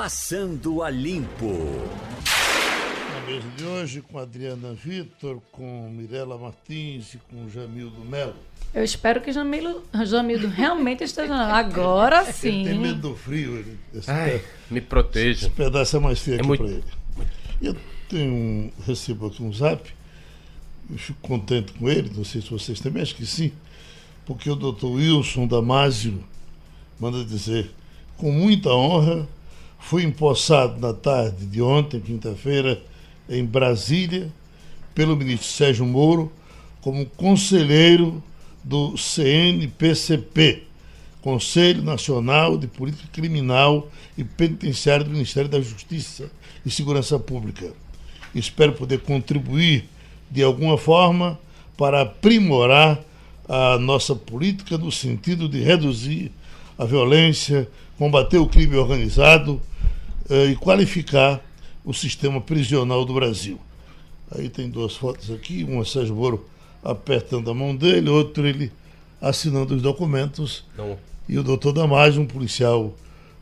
Passando a Limpo. Na mesa de hoje, com Adriana Vitor, com Mirela Martins e com Jamildo Melo. Eu espero que Jamilo, Jamildo realmente esteja lá. Agora sim. Ele tem medo do frio. Ele, esse, Ai, me proteja. esse pedaço é mais feio aqui muito- para ele. Eu tenho um, recebo aqui um zap. Eu fico contente com ele, não sei se vocês também, acho que sim. Porque o doutor Wilson Damásio manda dizer, com muita honra, fui empossado na tarde de ontem, quinta-feira, em Brasília, pelo ministro Sérgio Moro, como conselheiro do CNPCP, Conselho Nacional de Política Criminal e Penitenciária do Ministério da Justiça e Segurança Pública. Espero poder contribuir de alguma forma para aprimorar a nossa política no sentido de reduzir a violência, combater o crime organizado e qualificar o sistema prisional do Brasil. Aí tem duas fotos aqui, uma Sérgio Moro apertando a mão dele, outro ele assinando os documentos Não, e o doutor Damásio, um policial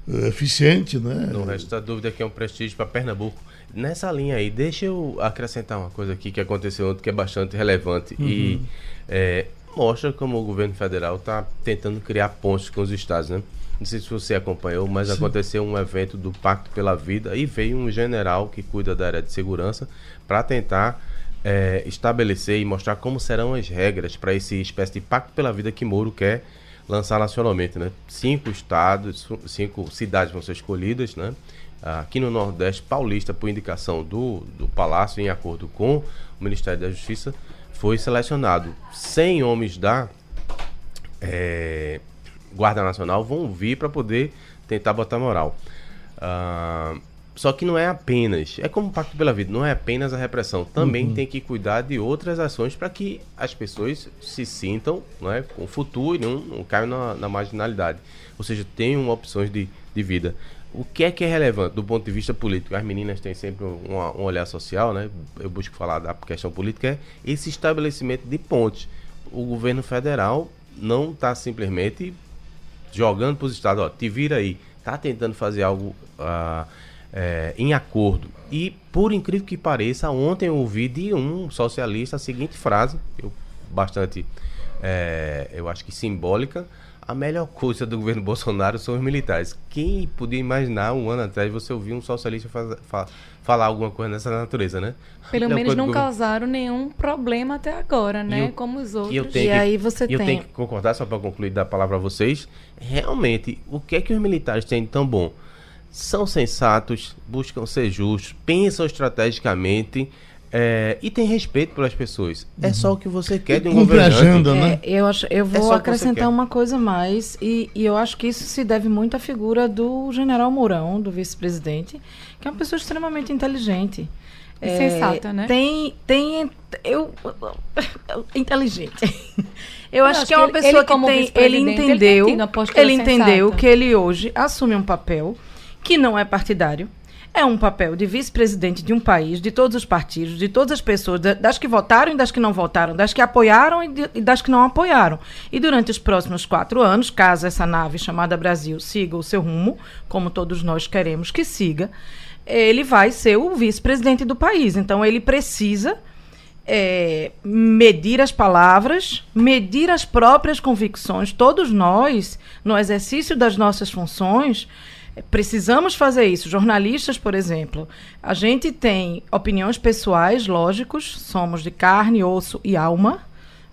eh, eficiente, né? não resta dúvida que é um prestígio para Pernambuco. Nessa linha aí, deixa eu acrescentar uma coisa aqui que aconteceu ontem que é bastante relevante e é, mostra como o governo federal está tentando criar pontes com os estados, né? Não sei se você acompanhou, mas aconteceu um evento do Pacto pela Vida e veio um general que cuida da área de segurança para tentar é, estabelecer e mostrar como serão as regras para esse espécie de Pacto pela Vida que Moro quer lançar nacionalmente, né? Cinco estados, cinco cidades vão ser escolhidas, né? Aqui no Nordeste Paulista, por indicação do, do Palácio, em acordo com o Ministério da Justiça, foi selecionado 100 homens da é, Guarda Nacional vão vir para poder tentar botar moral. Ah, só que não é apenas, é como o Pacto pela Vida, não é apenas a repressão, também tem que cuidar de outras ações para que as pessoas se sintam não é, com futuro e não, não caiam na, na marginalidade. Ou seja, tenham opções de, de vida. O que é que é relevante do ponto de vista político? As meninas têm sempre um, um olhar social, né? Eu busco falar da questão política, é esse estabelecimento de pontes. O governo federal não está simplesmente jogando para os estados, ó, te vira aí. Tá tentando fazer algo ah, é, em acordo. E, por incrível que pareça, ontem eu ouvi de um socialista a seguinte frase, eu, bastante, é, eu acho que simbólica. A melhor coisa do governo Bolsonaro são os militares. Quem podia imaginar um ano atrás você ouvir um socialista fa- falar alguma coisa nessa natureza, né? Pelo melhor menos não causaram nenhum problema até agora, né? eu- Como os outros. E, eu tenho E que, aí você eu tem- tenho que concordar, só para concluir, dar a palavra a vocês. Realmente, o que é que os militares têm de tão bom? São sensatos, buscam ser justos, pensam estrategicamente é, e têm respeito pelas pessoas. É só o que você quer de um governante. agenda, né? É, eu, acho, eu só vou que você acrescentar quer. uma coisa a mais, e, e eu acho que isso se deve muito à figura do general Mourão, do vice-presidente, que é uma pessoa extremamente inteligente. E sensata, né? Tem. tem eu, inteligente. Eu, acho, acho que é que uma ele- pessoa ele, como que tem. Ele ele tem entendeu. postura Ele entendeu que ele hoje assume um papel que não é partidário. É um papel de vice-presidente de um país, de todos os partidos, de todas as pessoas, da- das que votaram e das que não votaram, das que apoiaram e, das que não apoiaram. E durante os próximos quatro anos, caso essa nave chamada Brasil siga o seu rumo, como todos nós queremos que siga, ele vai ser o vice-presidente do país. Então, ele precisa é, medir as palavras, medir as próprias convicções. Todos nós, no exercício das nossas funções, precisamos fazer isso. Jornalistas, por exemplo, a gente tem opiniões pessoais, lógicos, somos de carne, osso e alma.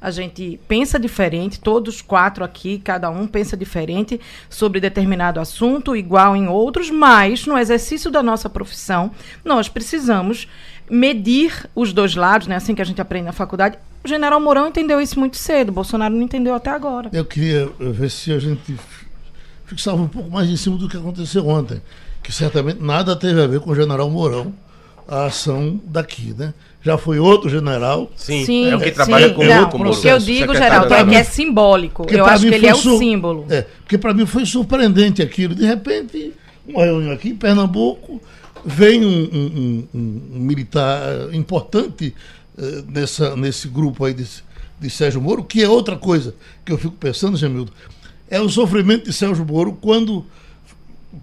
A gente pensa diferente, todos quatro aqui, cada um pensa diferente sobre determinado assunto, igual em outros, mas no exercício da nossa profissão, nós precisamos medir os dois lados, né? Assim que a gente aprende na faculdade. O general Mourão entendeu isso muito cedo, Bolsonaro não entendeu até agora. Eu queria ver se a gente fixava um pouco mais em cima do que aconteceu ontem, que certamente nada teve a ver com o general Mourão, a ação daqui, né? Já foi outro general. Sim, é o que trabalha sim. com não, o com O que eu digo, secretário Geraldo, é que é simbólico. Porque eu acho que ele é o sur- símbolo. É, porque para mim foi surpreendente aquilo. De repente, uma reunião aqui em Pernambuco, vem um, um- um- um militar importante eh, nessa, nesse grupo aí de, de Sérgio Moro, que é outra coisa que eu fico pensando, Jamildo, é o sofrimento de Sérgio Moro quando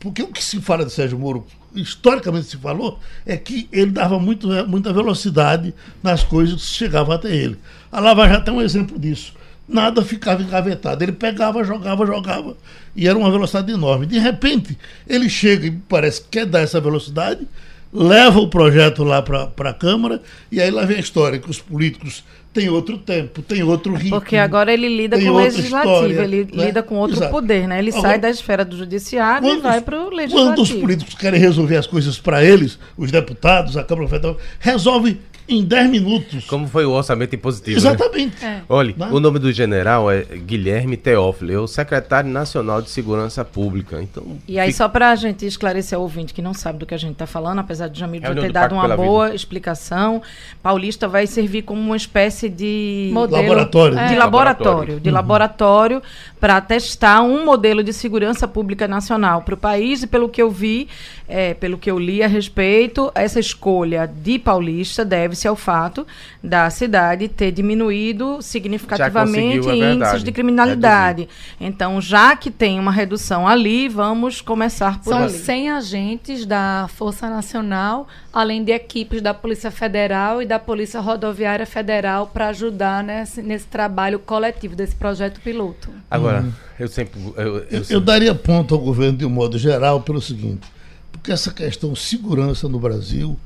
porque o que se fala de Sérgio Moro, historicamente se falou, é que ele dava muito, muita velocidade nas coisas que chegavam até ele. A Lava Jato é um exemplo disso. Nada ficava engavetado. Ele pegava, jogava, jogava. E era uma velocidade enorme. De repente, ele chega e parece que quer dar essa velocidade, leva o projeto lá para a Câmara, e aí lá vem a história que os políticos têm outro tempo, têm outro ritmo. Porque agora ele lida com o legislativo, história, ele né? lida com outro Exato. poder, né? Ele Agora, sai da esfera do judiciário e Quando vai os- para o Quando os legislativo. políticos querem resolver as coisas para eles, os deputados, a Câmara Federal, resolve em 10 minutos. Como foi o orçamento impositivo? né? Exatamente. É. Olha, Né? o nome do general é Guilherme Teófilo, é o secretário nacional de segurança pública. Então, E aí, fica- só para a gente esclarecer ao ouvinte que não sabe do que a gente está falando, apesar de Jamil já Reunião ter do dado uma boa explicação, Paulista vai servir como uma espécie de Modelo. Laboratório. É. de laboratório, de laboratório para testar um modelo de segurança pública nacional para o país e pelo que eu vi, é, pelo que eu li a respeito, essa escolha de Paulista deve-se ao fato da cidade ter diminuído significativamente é índices verdade, de criminalidade. Então, já que tem uma redução ali, vamos começar por São ali. 100 agentes da Força Nacional, além de equipes da Polícia Federal e da Polícia Rodoviária Federal para ajudar nesse, nesse trabalho coletivo desse projeto piloto. agora, eu sempre. Eu, eu Eu, eu sempre- daria ponto ao governo de um modo geral pelo seguinte, porque essa questão segurança no Brasil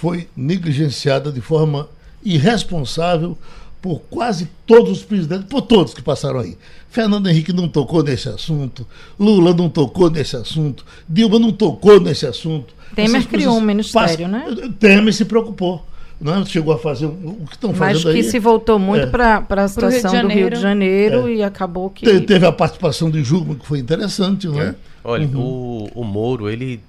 foi negligenciada de forma irresponsável por quase todos os presidentes, por todos que passaram aí. Fernando Henrique não tocou nesse assunto, Lula não tocou nesse assunto, Dilma não tocou nesse assunto. Temer Essas criou um ministério, passam- né? Temer se preocupou. Né? Chegou a fazer o que estão Mas fazendo que aí. se voltou muito É. para a Rio situação do Rio de Janeiro É. e acabou que. Te- Teve a participação de Jugman, que foi interessante, não é? É. Olha, o, o Moro, ele,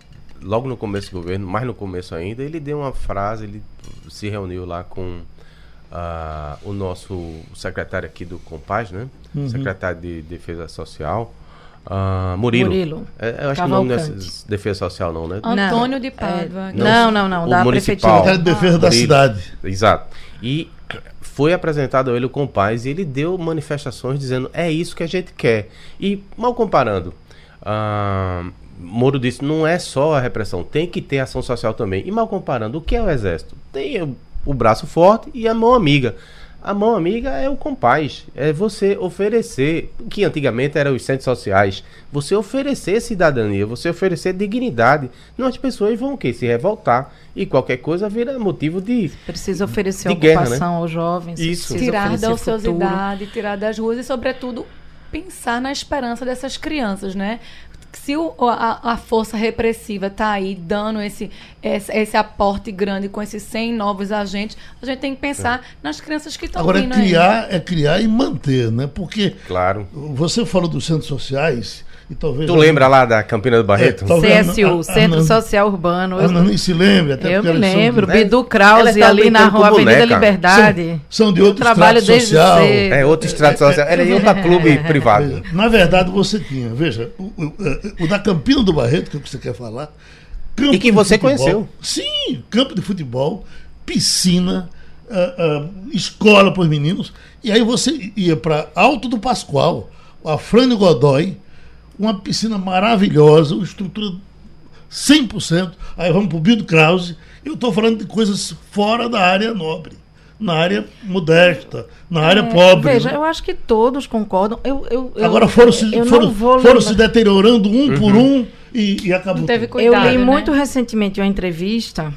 logo no começo do governo, mais no começo ainda, ele deu uma frase, ele se reuniu lá com ah, o nosso secretário aqui do Compaz, né? Secretário de Defesa Social, ah, Murilo. Murilo. É, eu acho que o nome não é Cavalcante. Defesa Social não, né? Antônio de é, Pádua. que- Não, não, não, O da municipal. prefeitura. Secretário de Defesa da Murilo. cidade. Exato. E foi apresentado a ele o Compaz e ele deu manifestações dizendo é isso que a gente quer. E mal comparando, ah, Moro disse não é só a repressão, tem que ter ação social também. E mal comparando, o que é o exército? Tem o, o braço forte e a mão amiga. A mão amiga é o compaz, é você oferecer, que antigamente eram os centros sociais, você oferecer cidadania, você oferecer dignidade. Não as pessoas vão o quê? Se revoltar e qualquer coisa vira motivo de Precisa oferecer De guerra, ocupação aos jovens. Isso. tirar da futuro. ociosidade, tirar das ruas e, sobretudo, pensar na esperança dessas crianças, né? Se o- a, a força repressiva está aí dando esse, esse, esse aporte grande com esses 100 novos agentes, a gente tem que pensar nas crianças que estão Agora, é vindo aí. criar, é criar e manter, né? Porque Claro. você falou dos centros sociais e talvez... Tu lembra lá da Campina do Barreto? É, talvez- CSU, A- a- Centro Social Urbano. Eu, Nani se lembra, até eu porque me são de- lembro. né? Bidu Krause ali na rua Avenida boneca. Liberdade. São de Eu outro trabalho extrato desde social. cedo. É outro estrato social. Era em outro clube privado. Veja, Na verdade, você tinha, veja, o, o- o da Campina do Barreto, que é o que você quer falar. campo E que de você futebol. conheceu. Sim, campo de futebol, piscina, ah, ah, escola para os meninos. E aí você ia para Alto do Pascoal, a Frânio Godoy, uma piscina maravilhosa, uma estrutura 100%. Aí vamos para o Bildo Krause. Eu estou falando de coisas fora da área nobre, na área modesta, na área pobre. É, Veja, né? eu acho que todos concordam. Eu, eu, Agora foram, se, foram, foram se deteriorando um por um e, e acabou. Não teve tudo. Eu Cuidado, li né? muito recentemente uma entrevista,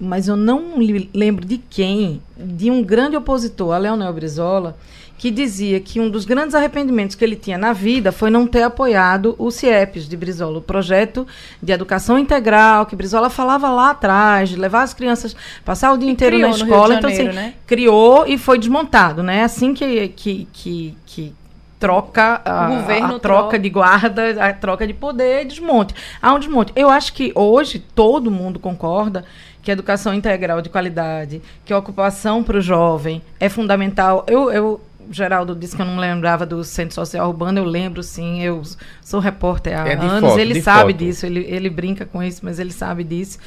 mas eu não li- lembro de quem, de um grande opositor, a Leonel Brizola, que dizia que um dos grandes arrependimentos que ele tinha na vida foi não ter apoiado o CIEPS de Brizola, o projeto de educação integral, que Brizola falava lá atrás, de levar as crianças, passar o dia E inteiro na escola. Então, Janeiro, assim, né? criou e foi desmontado, né? Assim que, que, que, que troca a, O governo a troca troca. de guarda, a troca de poder, desmonte. Há um desmonte. Eu acho que hoje todo mundo concorda que a educação integral de qualidade, que a ocupação para o jovem é fundamental. Eu, eu Geraldo disse que eu não lembrava do Centro Social Urbano, eu lembro sim, eu sou repórter há É anos, foto, ele sabe foto. disso, ele, ele brinca com isso, mas ele sabe disso.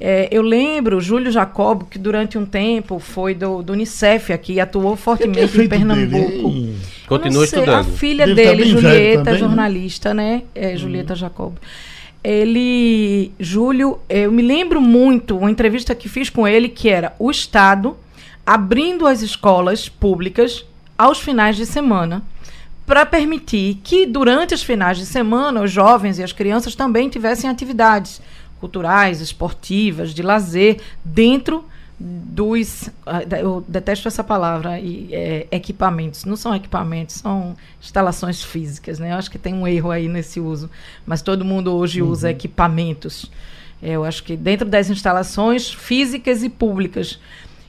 É, eu lembro Júlio Jacobo, que durante um tempo foi do, do Unicef aqui, atuou fortemente em Pernambuco. dele? Continua sei, estudando. A filha Deve estar dele, Julieta, também, né? jornalista, né? É, Julieta Jacob. ele, Júlio, eu me lembro muito uma entrevista que fiz com ele que era o Estado abrindo as escolas públicas aos finais de semana para permitir que durante os finais de semana os jovens e as crianças também tivessem atividades culturais, esportivas, de lazer dentro dos ah, eu detesto essa palavra é, equipamentos. Não são equipamentos são instalações físicas né? Eu acho que tem um erro aí nesse uso mas todo mundo hoje uhum. usa equipamentos. É, eu acho que dentro das instalações físicas e públicas.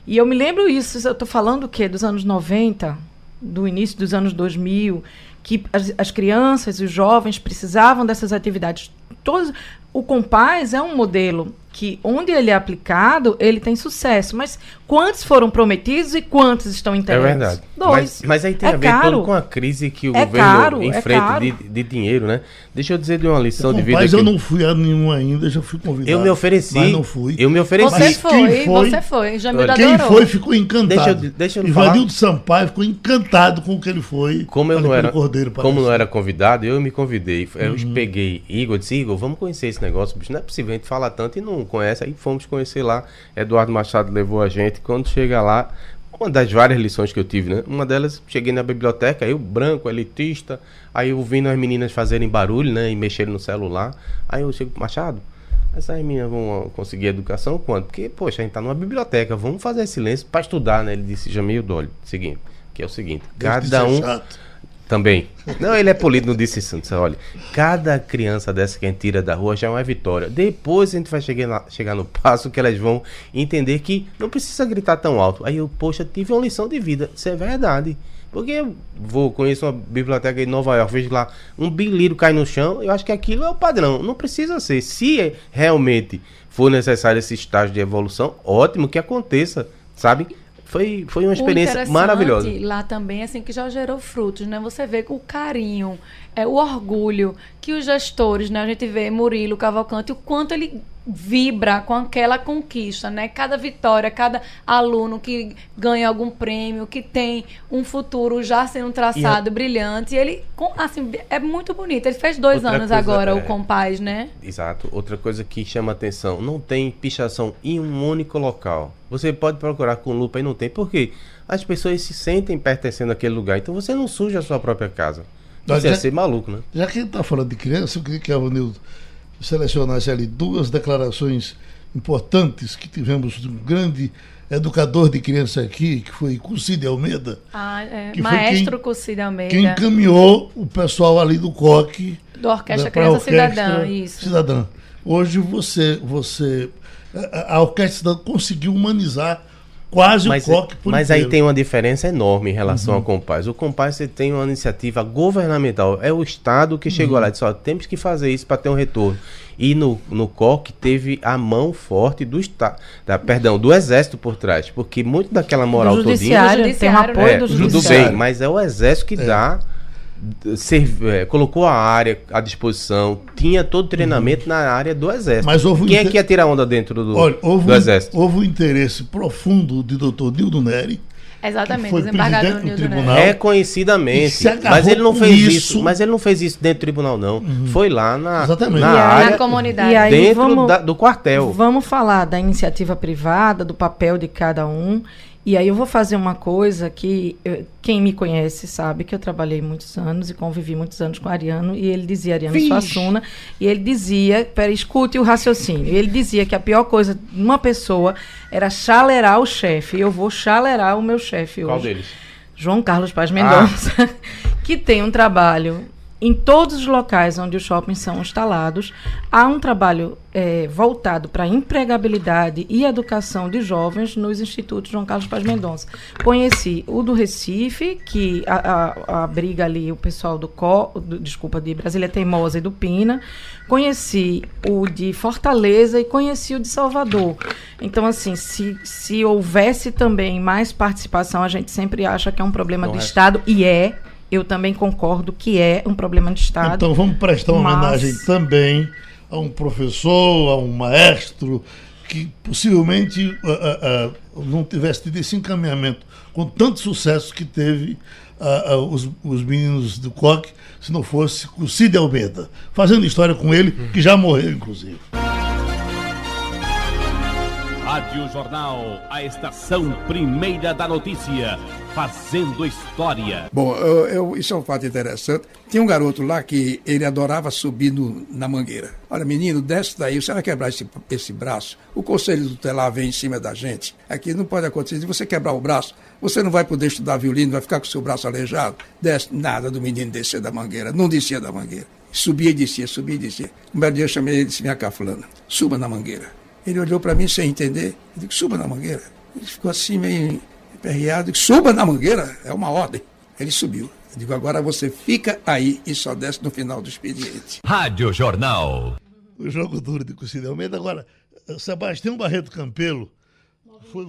E eu me lembro isso eu estou falando o quê? Dos anos 90 do início dos anos 2000 que as, as crianças e os jovens precisavam dessas atividades. Todos o Compaz é um modelo que, onde ele é aplicado, ele tem sucesso. Mas quantos foram prometidos e quantos estão é entregues? É verdade. Dois. Mas, mas aí tem é a ver caro. todo com a crise que o é governo caro, enfrenta é de, de, dinheiro, né? Deixa eu dizer de uma lição de vida. Mas eu não fui a nenhum ainda, já fui convidado. Eu me ofereci. Mas não fui. Eu me ofereci. Você foi, foi, você foi. Jamil Quem adorou. foi ficou encantado. Deixa eu, deixa eu Ivanildo Sampaio ficou encantado com o que ele foi. Como eu não era, Cordeiro, como não era convidado, eu me convidei. Eu uhum. peguei Igor, disse, Igor, vamos conhecer esse negócio, bicho. Não é possível, a gente fala tanto e não conhece. Aí fomos conhecer lá. Eduardo Machado levou a gente. Quando chega lá, uma das várias lições que eu tive, né? Uma delas, cheguei na biblioteca, eu branco, elitista, aí eu ouvindo as meninas fazerem barulho, né? E mexerem no celular. Aí eu chego, Machado, essas meninas vão conseguir educação quando? Porque, poxa, a gente tá numa biblioteca, vamos fazer silêncio para estudar, né? Ele disse, Jamil Dolly, seguinte, que é o seguinte, cada um... Chato. Também. Não, ele é polido, não disse isso. Olha, cada criança dessa que a gente tira da rua já é uma vitória. Depois a gente vai chegar, na, chegar no passo que elas vão entender que não precisa gritar tão alto. Aí eu, poxa, tive uma lição de vida. Isso é verdade. Porque eu vou, conheço uma biblioteca em Nova York, vejo lá um bilhiro cai no chão, eu acho que aquilo é o padrão. Não precisa ser. Se realmente for necessário esse estágio de evolução, ótimo que aconteça, sabe? Foi, foi uma experiência maravilhosa. Lá também, assim, que já gerou frutos, né? Você vê o carinho, é, o orgulho que os gestores, né? A gente vê Murilo Cavalcante, o quanto ele vibra com aquela conquista, né? Cada vitória, cada aluno que ganha algum prêmio, que tem um futuro já sendo traçado, e brilhante, ele, assim, é muito bonito. Ele fez dois Outra anos agora, é... o Compaz, né? Exato. Outra coisa que chama atenção, não tem pichação em um único local. Você pode procurar com lupa e não tem. Por quê? As pessoas se sentem pertencendo àquele lugar, então você não suja a sua própria casa. Você ia ser maluco, né? Já que ele está falando de criança, eu queria que a Vanildo selecionasse ali duas declarações importantes que tivemos de um grande educador de criança aqui, que foi Cucide Almeida. Ah, é. Que Maestro Cucide Almeida. Quem encaminhou o pessoal ali do COC. Do Orquestra né, Criança Orquestra Cidadã, isso. Cidadã. Hoje você, você a, a Orquestra conseguiu humanizar quase mas, o coque por Mas inteiro. aí tem uma diferença enorme em relação uhum. ao Compaz. O Compaz você tem uma iniciativa governamental. É o Estado que chegou uhum. lá e disse, ó, temos que fazer isso para ter um retorno. E no, no COC teve a mão forte do Estado, perdão, do Exército por trás. Porque muito daquela moral do judiciário, todinha... Tem um apoio é, do Judiciário. Do bem, mas é o Exército que é. dá é, colocou a área à disposição, tinha todo o treinamento uhum. na área do Exército. Mas houve Quem é que ia tirar onda dentro do, Olha, houve do Exército? Houve um interesse profundo de doutor Nildo Neri. Exatamente, foi desembargador do tribunal. Reconhecidamente. Mas ele não fez isso. isso. Mas ele não fez isso dentro do tribunal, não. Uhum. Foi lá na, Exatamente. na aí, área. Na comunidade. E aí, dentro vamos, da, do quartel. Vamos falar da iniciativa privada, do papel de cada um. E aí eu vou fazer uma coisa que eu, quem me conhece sabe que eu trabalhei muitos anos e convivi muitos anos com o Ariano e ele dizia Ariano Vixe. Suassuna e ele dizia, pera, escute o raciocínio. Ele dizia que a pior coisa de uma pessoa era chalerar o chefe. E eu vou chalerar o meu chefe hoje. Qual deles? João Carlos Paz Mendonça, ah. que tem um trabalho em todos os locais onde os shoppings são instalados, há um trabalho é, voltado para a empregabilidade e educação de jovens nos institutos João Carlos Paz Mendonça. Conheci o do Recife, que abriga ali o pessoal do, Co, do, desculpa, de Brasília Teimosa e do Pina. Conheci o de Fortaleza e conheci o de Salvador. Então, assim, se, se houvesse também mais participação, a gente sempre acha que é um problema Não do é. Estado, e é, eu também concordo que é um problema de Estado. Então vamos prestar uma mas... homenagem também a um professor, a um maestro que possivelmente uh, uh, uh, não tivesse tido esse encaminhamento com tanto sucesso que teve os, os meninos do Coque se não fosse o Cid Almeida, fazendo história com ele, que já morreu, inclusive. Rádio Jornal, a estação primeira da notícia, fazendo história. Bom, eu- eu- isso é um fato interessante. Tinha um garoto lá que ele adorava subir no- na mangueira. Olha, menino, desce daí, você vai quebrar esse, esse braço. O conselho tutelar vem em cima da gente. Aqui não pode acontecer. Se você quebrar o braço, você não vai poder estudar violino, vai ficar com o seu braço aleijado. Desce, nada do menino descer da mangueira. Não descia da mangueira. Subia e descia, subia e descia. Um belo dia eu chamei ele e disse, vem cá, suba na mangueira. Ele olhou para mim sem entender. Eu disse, suba na mangueira. Ele ficou assim, meio disse, suba na mangueira, é uma ordem. Ele subiu. Eu digo, agora você fica aí e só desce no final do expediente. Rádio Jornal. O jogo duro de Cid Almeida. Agora, Sebastião Barreto Campelo foi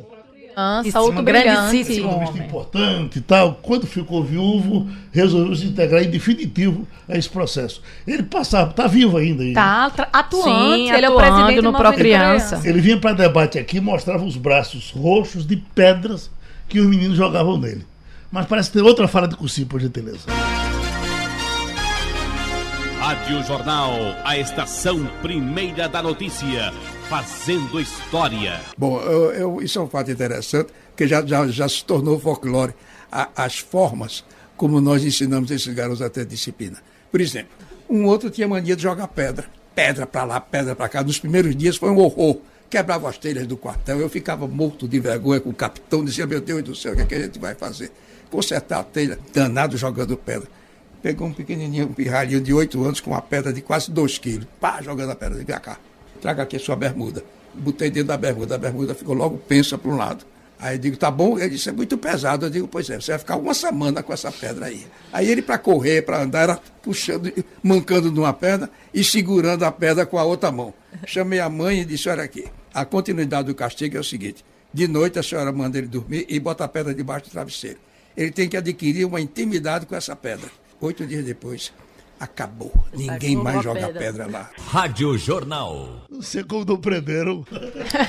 Criança, outro um vista importante e tal. Quando ficou viúvo, resolveu se integrar em definitivo a esse processo. Ele passava, está vivo ainda. aí, né? Tá atuante, Sim, ele é o presidente no do Pro Criança. Ele vinha para debate aqui e mostrava os braços roxos de pedras que os meninos jogavam nele. Mas parece ter outra fala de Cussi, por gentileza. Rádio Jornal, a estação primeira da notícia, fazendo história. Bom, eu- eu- isso é um fato interessante, porque já, já, já se tornou folclore a- as formas como nós ensinamos esses garotos a ter disciplina. Por exemplo, um outro tinha mania de jogar pedra. Pedra para lá, pedra para cá. Nos primeiros dias foi um horror. Quebrava as telhas do quartel. Eu ficava morto de vergonha com o capitão. Dizia, meu Deus do céu, o que, é que a gente vai fazer? Consertar a telha, danado jogando pedra. Pegou um pequenininho, um pirralhinho de 8 anos com uma pedra de quase 2 quilos. Pá, jogando a pedra. Vem cá, traga aqui a sua bermuda. Botei dentro da bermuda. A bermuda ficou logo pensa para um lado. Aí eu digo, tá bom? Ele disse, é muito pesado. Eu digo, pois é, você vai ficar uma semana com essa pedra aí. Aí ele, para correr, para andar, era puxando, mancando numa perna e segurando a pedra com a outra mão. Chamei a mãe e disse, olha aqui, a continuidade do castigo é o seguinte, de noite a senhora manda ele dormir e bota a pedra debaixo do travesseiro. Ele tem que adquirir uma intimidade com essa pedra. Oito dias depois, acabou. Ninguém Acabou mais joga pedra. pedra lá. Rádio Jornal. Não sei como não prenderam.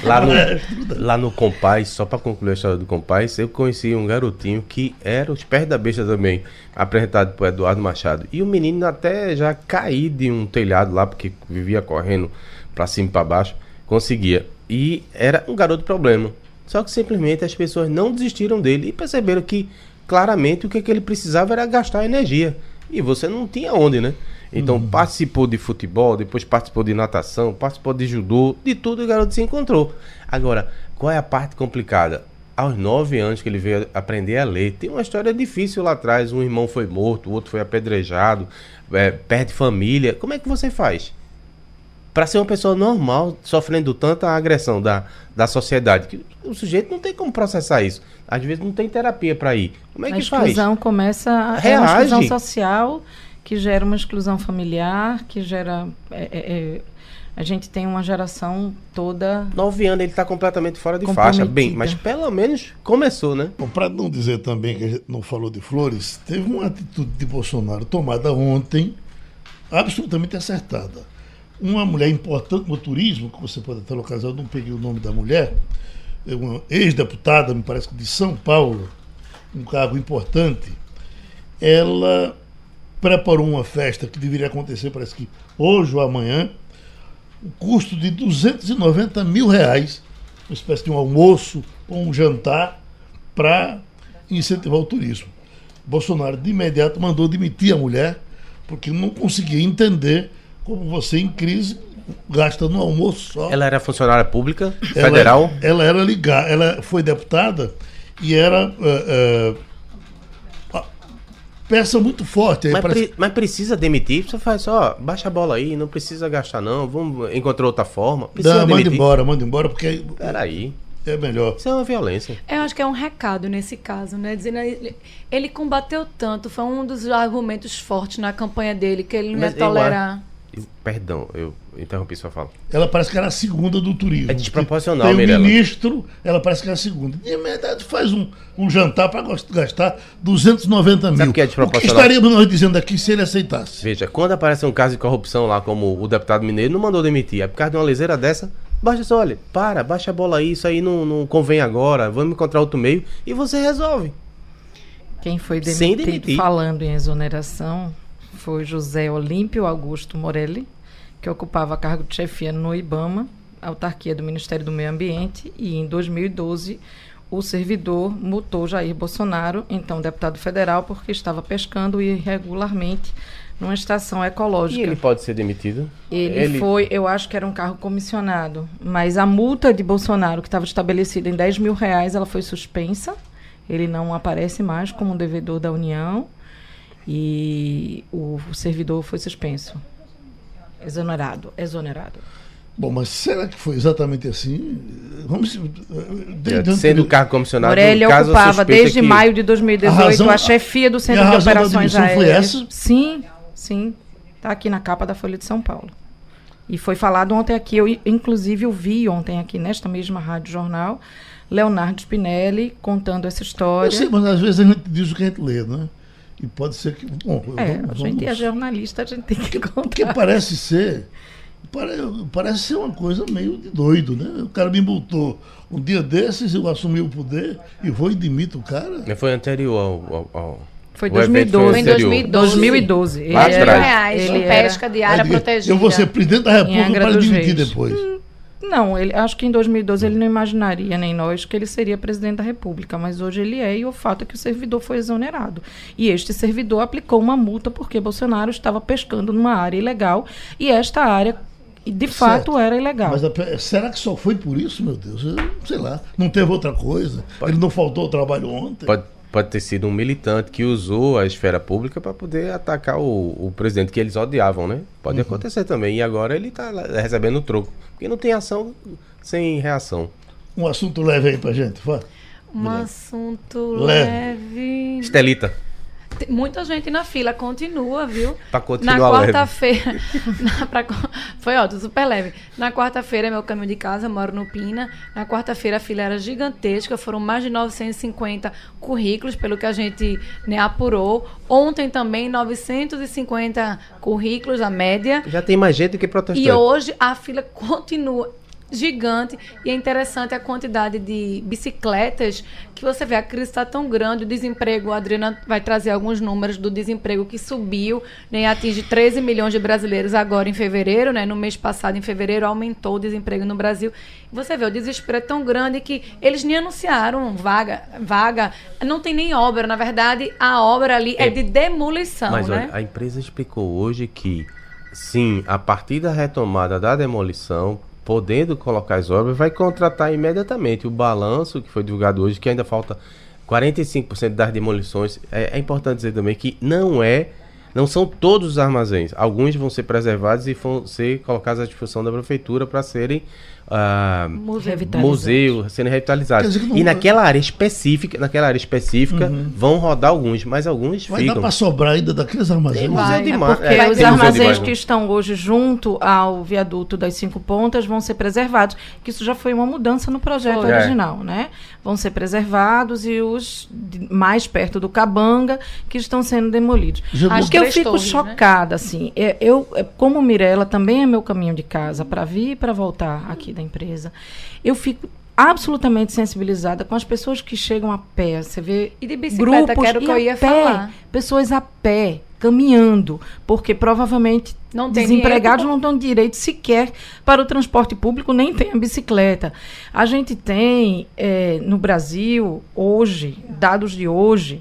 Lá no, lá no Compaz, só pra concluir a história do Compaz, eu conheci um garotinho que era os pés da besta também, apresentado por Eduardo Machado. E o menino até já caí de um telhado lá, porque vivia correndo pra cima e pra baixo, conseguia. E era um garoto problema. Só que simplesmente as pessoas não desistiram dele e perceberam que claramente o que, que ele precisava era gastar energia. E você não tinha onde, né? Então participou de futebol, depois participou de natação, participou de judô, de tudo o garoto se encontrou. Agora, qual é a parte complicada? Aos nove anos que ele veio aprender a ler, tem uma história difícil lá atrás. Um irmão foi morto, o outro foi apedrejado, é, perde família. Como é que você faz? Para ser uma pessoa normal, sofrendo tanta agressão da, da sociedade, que o sujeito não tem como processar isso. Às vezes não tem terapia para ir. Como é A que faz? exclusão começa. É uma exclusão social que gera uma exclusão familiar, que gera. é, é, é, a gente tem uma geração toda. Nove anos ele tá completamente fora de faixa. Bem, mas pelo menos começou, né? Bom, para não dizer também que a gente não falou de flores, teve uma atitude de Bolsonaro tomada ontem, absolutamente acertada. Uma mulher importante no turismo, que você pode até localizar, eu não peguei o nome da mulher, é uma ex-deputada, me parece que de São Paulo, um cargo importante, ela preparou uma festa que deveria acontecer, parece que hoje ou amanhã, o custo de 290 mil reais, uma espécie de um almoço ou um jantar, para incentivar o turismo. Bolsonaro de imediato mandou demitir a mulher, porque não conseguia entender como você em crise gasta no almoço só. Ela era funcionária pública, Ela- federal. Ela, era ligada, ela foi deputada e era eh, a- peça muito forte. Aí Mas, parece- pre- mas precisa demitir? Você faz só, baixa a bola aí, não precisa gastar não, vamos encontrar outra forma. Precisa Não, manda embora, manda embora, porque Peraí, é melhor. isso é uma violência. Eu acho que é um recado nesse caso, né? Dizendo ele, ele combateu tanto, foi um dos argumentos fortes na campanha dele, que ele não Mas ia tolerar. Perdão, eu interrompi sua fala. Ela parece que era a segunda do turismo. É desproporcional, Tem o ministro, ela parece que é a segunda. De imediato faz um, um jantar para gastar 290 mil. o que é o que desproporcional? estaríamos nós dizendo aqui se ele aceitasse? Veja, quando aparece um caso de corrupção lá, como o deputado mineiro não mandou demitir, é por causa de uma leseira dessa, baixa só, olha, para, baixa a bola aí, isso aí não, não convém agora, vamos encontrar outro meio e você resolve. Quem foi demitido falando em exoneração foi José Olímpio Augusto Morelli, que ocupava cargo de chefia no IBAMA, autarquia do Ministério do Meio Ambiente, e em 2012 o servidor multou Jair Bolsonaro, então deputado federal, porque estava pescando irregularmente numa estação E ecológica. ele pode ser demitido? Ele, foi, eu acho que era um carro comissionado, mas a multa de Bolsonaro, que estava estabelecida em 10 mil reais, ela foi suspensa. Ele não aparece mais como um devedor da União e o, servidor foi suspenso. Exonerado, exonerado. Bom, mas será que foi exatamente assim? Vamos. de- de- de- Sendo cargo comissionado, Morelli caso, a ocupava desde que- maio de 2018 A a, razão- chefia do Centro a de razão da Operações demissão foi essa? Sim, sim. Está aqui na capa da Folha de São Paulo. E foi falado ontem aqui, eu inclusive eu vi ontem aqui nesta mesma Rádio Jornal, Leonardo Spinelli contando essa Eu história. sei, mas às vezes a gente diz o que a gente lê, né? E pode ser que. Bom, É, vamos- a gente é vamos- jornalista, a gente tem que Porque contar. parece ser. pare- Parece ser uma coisa meio de doido, né? O cara me multou um dia desses, eu assumi o poder e vou e demito o cara. Foi anterior ao. ao- ao- Foi o evento 2012. Foi em anterior. 2012. 2012. Ele Lá Mil atrás. reais ele em era- pesca de área protegida. Eu vou ser presidente da República para demitir Reis. Não, ele, acho que em 2012 ele não imaginaria, nem nós, que ele seria presidente da República, mas hoje ele é, e o fato é que o servidor foi exonerado. E este servidor aplicou uma multa porque Bolsonaro estava pescando numa área ilegal, e esta área, de fato, Certo. era ilegal. Mas a será que só foi por isso, meu Deus? Eu, sei lá. Não teve outra coisa. Ele não faltou ao trabalho ontem. Pode, pode ter sido um militante que usou a esfera pública para poder atacar o, o presidente que eles odiavam, né? Pode acontecer também. E agora ele está recebendo o troco. Porque não tem ação sem reação. Um assunto leve aí pra gente. Vá. Um assunto Leve. leve. Estelita. Muita gente na fila, continua, viu? Pra continuar Na quarta-feira. foi ótimo, super leve. Na quarta-feira é meu caminho de casa, eu moro no Pina. Na quarta-feira a fila era gigantesca, foram mais de 950 currículos, pelo que a gente né, apurou. Ontem também 950 currículos, a média. Já tem mais gente do que protestante. E hoje a fila continua gigante e é interessante a quantidade de bicicletas que você vê. A crise está tão grande, o desemprego, a Adriana vai trazer alguns números do desemprego que subiu, né, atinge 13 milhões de brasileiros agora em fevereiro, né, no mês passado, em fevereiro, aumentou o desemprego no Brasil. Você vê, o desespero é tão grande que eles nem anunciaram vaga, vaga, não tem nem obra, na verdade, a obra ali é, É. de demolição, Mas né? olha, a empresa explicou hoje que, sim, a partir da retomada da demolição, podendo colocar as obras, vai contratar imediatamente o balanço que foi divulgado hoje, que ainda falta 45% das demolições. É, é importante dizer também que não é, não são todos os armazéns. Alguns vão ser preservados e vão ser colocados à disposição da prefeitura para serem ah, Museu. Museu sendo não- E naquela área específica, naquela área específica, vão rodar alguns, mas alguns Vai dar ficam. pra sobrar ainda daqueles armazéns. Tem museu Vai, de é ma- Porque é, vai os armazéns que estão hoje junto ao viaduto das cinco pontas vão ser preservados, que isso já foi uma mudança no projeto Foi. original, né? Vão ser preservados e os mais perto do Cabanga que estão sendo demolidos. Já- As O que eu fico torres, né? chocada, assim, é, eu, é, como Mirella também é meu caminho de casa para vir e para voltar aqui da empresa, eu fico absolutamente sensibilizada com as pessoas que chegam a pé. Você vê E de bicicleta, grupos que era o que e eu a ia pé, falar. pessoas a pé, caminhando, porque provavelmente Não desempregados dinheiro. não dão direito sequer para o transporte público, nem tem a bicicleta. A gente tem eh, no Brasil, hoje, dados de hoje,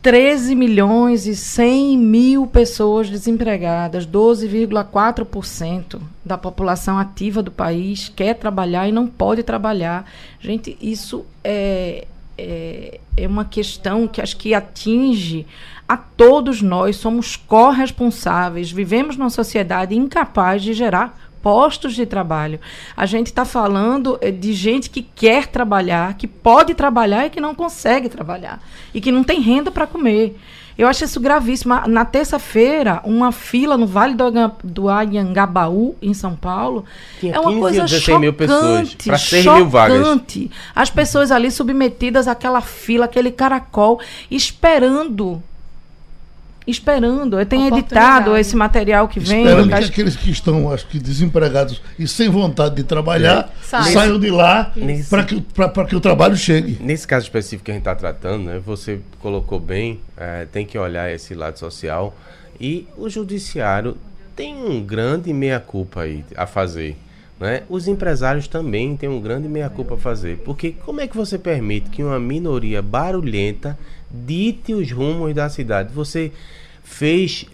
13 milhões e 100 mil pessoas desempregadas, 12,4% da população ativa do país quer trabalhar e não pode trabalhar. Gente, isso é, é, é uma questão que acho que atinge a todos nós, somos corresponsáveis, vivemos numa sociedade incapaz de gerar postos de trabalho. A gente está falando eh, de gente que quer trabalhar, que pode trabalhar e que não consegue trabalhar. E que não tem renda para comer. Eu acho isso gravíssimo. Na terça-feira, uma fila no Vale do, do Anhangabaú, em São Paulo, Tinha é uma 15 coisa 16 mil pessoas, chocante, pra 6 mil vagas. chocante. As pessoas ali submetidas àquela fila, aquele caracol, esperando esperando. Tem editado esse material que vem. Esperando que aqueles que estão, acho que, desempregados e sem vontade de trabalhar Sai. saiam de lá para que, o- pra- pra que o trabalho chegue. Nesse caso específico que a gente está tratando, né, você colocou bem, eh, tem que olhar esse lado social e o judiciário tem um grande meia-culpa aí a fazer. Né? Os empresários também têm um grande meia-culpa a fazer. Porque como é que você permite que uma minoria barulhenta dite os rumos da cidade? Você fez,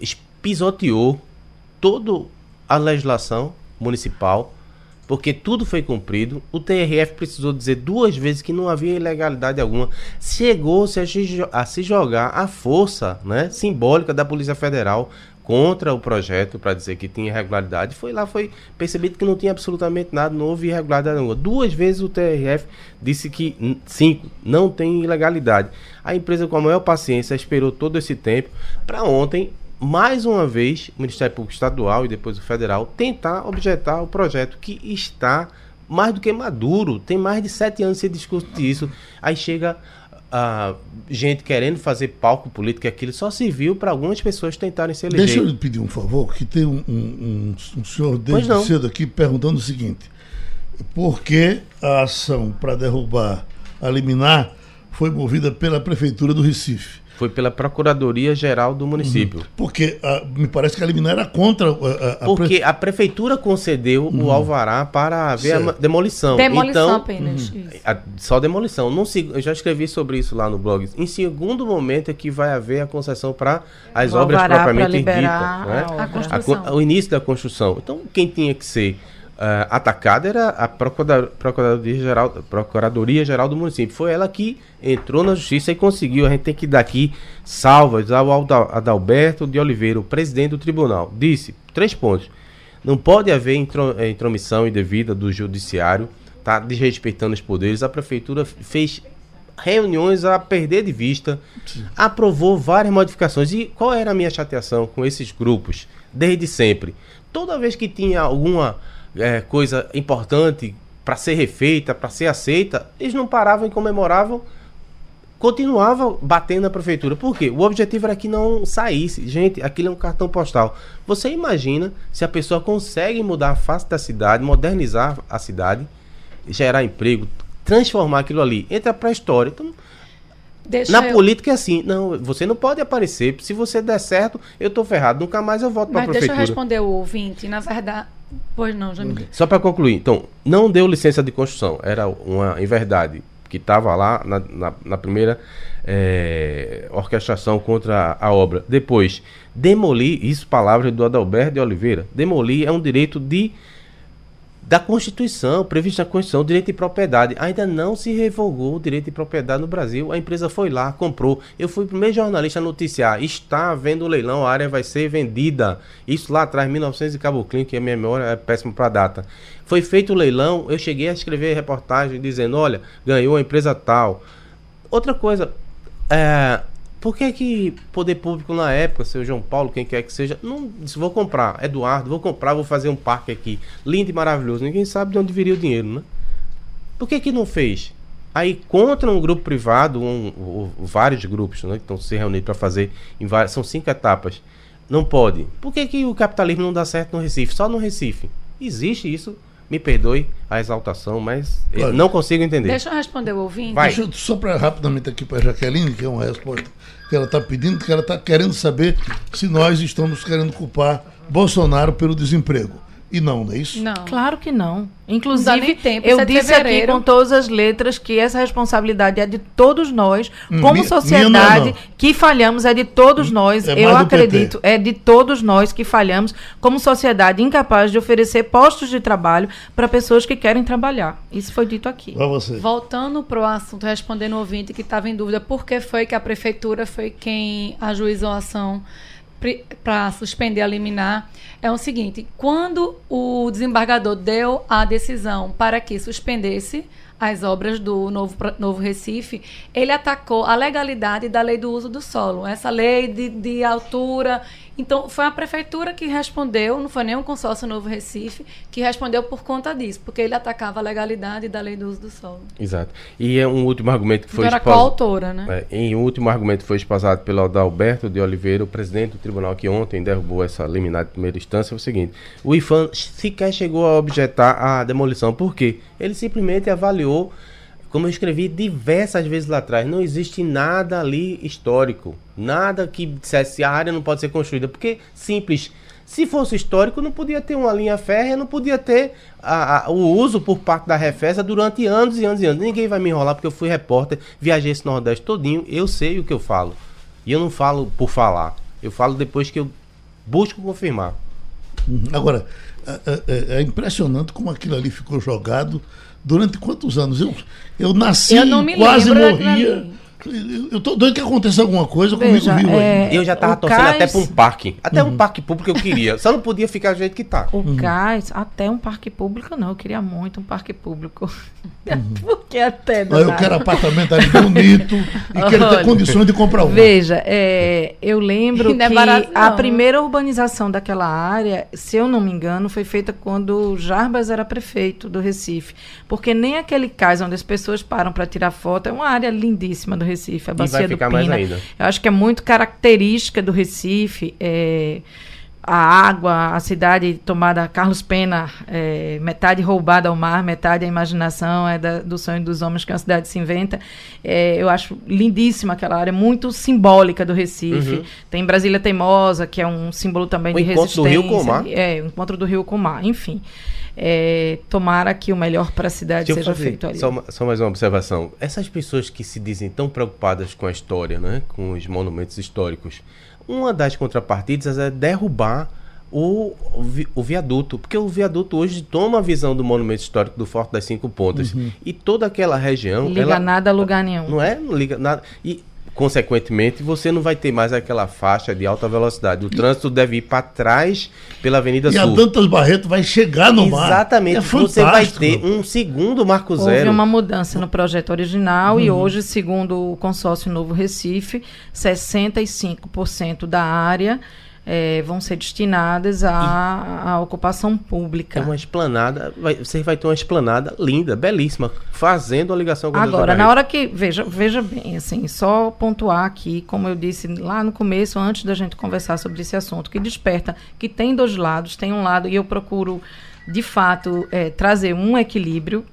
es- pisoteou toda a legislação municipal, porque tudo foi cumprido. O TRF precisou dizer duas vezes que não havia ilegalidade alguma. Chegou-se a, se- a se jogar a força né, simbólica da Polícia Federal contra o projeto para dizer que tinha irregularidade. Foi lá, foi percebido que não tinha absolutamente nada, não houve irregularidade nenhuma. Duas vezes o TRF disse que, cinco, não tem ilegalidade. A empresa, com a maior paciência, esperou todo esse tempo para ontem mais uma vez, o Ministério Público Estadual e depois o Federal tentar objetar o projeto que está mais do que maduro. Tem mais de sete anos se discute isso. Aí chega ah, gente querendo fazer palco político, aquilo só se viu para algumas pessoas tentarem se eleger. Deixa eu lhe pedir um favor, que tem um, um- um- senhor desde cedo aqui perguntando o seguinte: por que a ação para derrubar a liminar foi movida pela Prefeitura do Recife? Foi pela Procuradoria Geral do município. Porque ah, me parece que a liminar era contra a, a- a Porque a prefeitura concedeu o alvará para haver a Certo. ma- demolição. Demolição então, apenas. Isso. A- só demolição. Num seg- eu já escrevi sobre isso lá no blog. Em segundo momento é que vai haver a concessão para as O obras propriamente ditas. né? a. A A o início da construção. Então, quem tinha que ser ah, atacado era a Procura- Procuradoria Geral, Procuradoria Geral do município. Foi ela que entrou na justiça e conseguiu. A gente tem que dar aqui salvas ao Adalberto de Oliveira, o presidente do tribunal. Disse, três pontos. Não pode haver eh, intromissão indevida do judiciário, tá desrespeitando os poderes. A prefeitura fez reuniões a perder de vista, aprovou várias modificações. E qual era a minha chateação com esses grupos? Desde sempre. Toda vez que tinha alguma eh, coisa importante para ser refeita, para ser aceita, eles não paravam e comemoravam continuava batendo na prefeitura. Por quê? O objetivo era que não saísse. Gente, aquilo é um cartão postal. Você imagina se a pessoa consegue mudar a face da cidade, modernizar a cidade, gerar emprego, transformar aquilo ali. Entra pra história. Então, Deixa na eu- política é assim. Não, você não pode aparecer. Se você der certo, eu tô ferrado. Nunca mais eu volto pra Mas deixa eu prefeitura. responder o ouvinte. Na verdade. Pois não, Jamil. Só para concluir, então, não deu licença de construção. Era uma inverdade que estava lá na, na, na primeira eh, orquestração contra a, a obra. Depois, demolir, isso palavras do Adalberto de Oliveira, demolir é um direito de da Constituição, previsto na Constituição, direito de propriedade. Ainda não se revogou o direito de propriedade no Brasil. A empresa foi lá, comprou. Eu fui o primeiro jornalista a noticiar. Está havendo leilão, a área vai ser vendida. Isso lá atrás, 1900 e Caboclinho, que a minha memória é péssima para data. Foi feito o leilão, eu cheguei a escrever reportagem dizendo, olha, ganhou a empresa tal. Outra coisa, é, por que que poder público na época, seu João Paulo, quem quer que seja, não disse, vou comprar, Eduardo, vou comprar, vou fazer um parque aqui, lindo e maravilhoso. Ninguém sabe de onde viria o dinheiro, né? Por que que não fez? Aí contra um grupo privado, um, ou- ou vários grupos, né, que estão se reunindo para fazer várias, são cinco etapas. Não pode. Por que que o capitalismo não dá certo no Recife? Só no Recife. Existe isso. Me perdoe a exaltação, mas eu Olha, não consigo entender. Deixa eu responder o ouvinte. Vai. Deixa eu só para rapidamente aqui para a Jaqueline, que é uma resposta que ela está pedindo, que ela está querendo saber se nós estamos querendo culpar Bolsonaro pelo desemprego. E não, não é isso? Não. Claro que não. Não Inclusive, nem tempo, eu 7 de disse aqui com todas as letras que essa responsabilidade é de todos nós, Hum, como minha- sociedade minha não não. que falhamos, é de todos nós. é eu PT. acredito, é de todos nós que falhamos como sociedade incapaz de oferecer postos de trabalho para pessoas que querem trabalhar. Isso foi dito aqui. Para você. Voltando para o assunto, respondendo o ouvinte que estava em dúvida por que foi que a prefeitura foi quem ajuizou a ação para suspender a liminar, é o seguinte: quando o desembargador deu a decisão para que suspendesse as obras do Novo, Novo Recife, ele atacou a legalidade da lei do uso do solo, essa lei de, de altura. Então, foi a prefeitura que respondeu, não foi nem o consórcio Novo Recife, que respondeu por conta disso, porque ele atacava a legalidade da lei do uso do solo. Exato. E é um último argumento que foi Então, era esposa- coautora, né? É, e o último argumento foi esposado pelo Adalberto de Oliveira, o presidente do tribunal que ontem derrubou essa liminar de primeira instância, foi o seguinte: o IFAM sequer chegou a objetar a demolição. Por quê? Ele simplesmente avaliou, como eu escrevi diversas vezes lá atrás, não existe nada ali histórico. Nada que dissesse a área não pode ser construída. Porque, simples. Se fosse histórico, não podia ter uma linha férrea, não podia ter a- a- o uso por parte da Refesa durante anos e anos e anos. Ninguém vai me enrolar porque eu fui repórter, viajei esse Nordeste todinho, eu sei o que eu falo. E eu não falo por falar. Eu falo depois que eu busco confirmar. Uhum. Agora, é, é- é impressionante como aquilo ali ficou jogado durante quantos anos? Eu, eu nasci, Eu não me quase lembro morria. Eu, tô doido que aconteça alguma coisa comigo Veja, viu é, aí. eu já tava torcendo até cais- pra um parque. Até um parque público eu queria. Só não podia ficar do jeito que tá. O cais, até um parque público, não. Eu queria muito um parque público. Por que até? Mas eu quero apartamento ali bonito e quero ter condições de comprar um. Veja, é, eu lembro Não é que barato, a não. primeira urbanização daquela área, se eu não me engano, foi feita quando o Jarbas era prefeito do Recife. Porque nem aquele cais onde as pessoas param para tirar foto é uma área lindíssima do Recife, a vai Bacia do mais Pina. ainda. Eu acho que é muito característica do Recife. é, a água, a cidade tomada Carlos Pena, é, metade roubada ao mar, metade a imaginação é da- do sonho dos homens que uma cidade se inventa. É, eu acho lindíssima aquela área, muito simbólica do Recife. Uhum. Tem Brasília Teimosa, que é um símbolo também O de encontro do resistência. Rio com o mar. É, o encontro do Rio com o mar, enfim. É, tomara que o melhor para a cidade Deixa seja fazer feito ali. só, uma- só mais uma observação. Essas pessoas que se dizem tão preocupadas com a história, né, com os monumentos históricos, uma das contrapartidas é derrubar o, vi- o viaduto, porque o viaduto hoje toma a visão do monumento histórico do Forte das Cinco Pontas e toda aquela região, Liga ela nada a lugar nenhum. não é, não liga nada e consequentemente você não vai ter mais aquela faixa de alta velocidade. O trânsito deve ir para trás pela Avenida E a Sul. Dantas Barreto vai chegar no mar. Exatamente. É você vai ter um segundo Marco Houve Zero. uma mudança no projeto original e hoje, segundo o consórcio Novo Recife, 65% da área eh, vão ser destinadas à, à ocupação É pública. uma esplanada, vai- você vai ter uma esplanada linda, belíssima, fazendo a ligação com Agora, na hora que. Veja, veja bem, assim, só pontuar aqui, como eu disse lá no começo, antes da gente conversar sobre esse assunto, que desperta que tem dois lados, tem um lado, e eu procuro, de fato, eh, trazer um equilíbrio.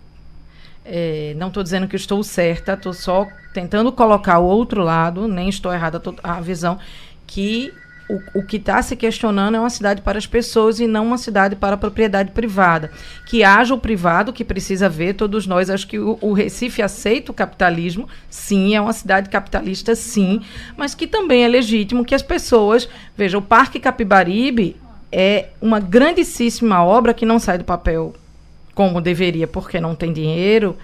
Eh, não estou dizendo que estou certa, estou só tentando colocar o outro lado, nem estou errada a visão, que o, o que está se questionando é uma cidade para as pessoas e não uma cidade para a propriedade privada. Que haja o privado que precisa ver, todos nós, acho que o, o Recife aceita o capitalismo, sim, é uma cidade capitalista, sim, mas que também é legítimo que as pessoas. Veja, o Parque Capibaribe é uma grandíssima obra que não sai do papel como deveria, porque não tem dinheiro.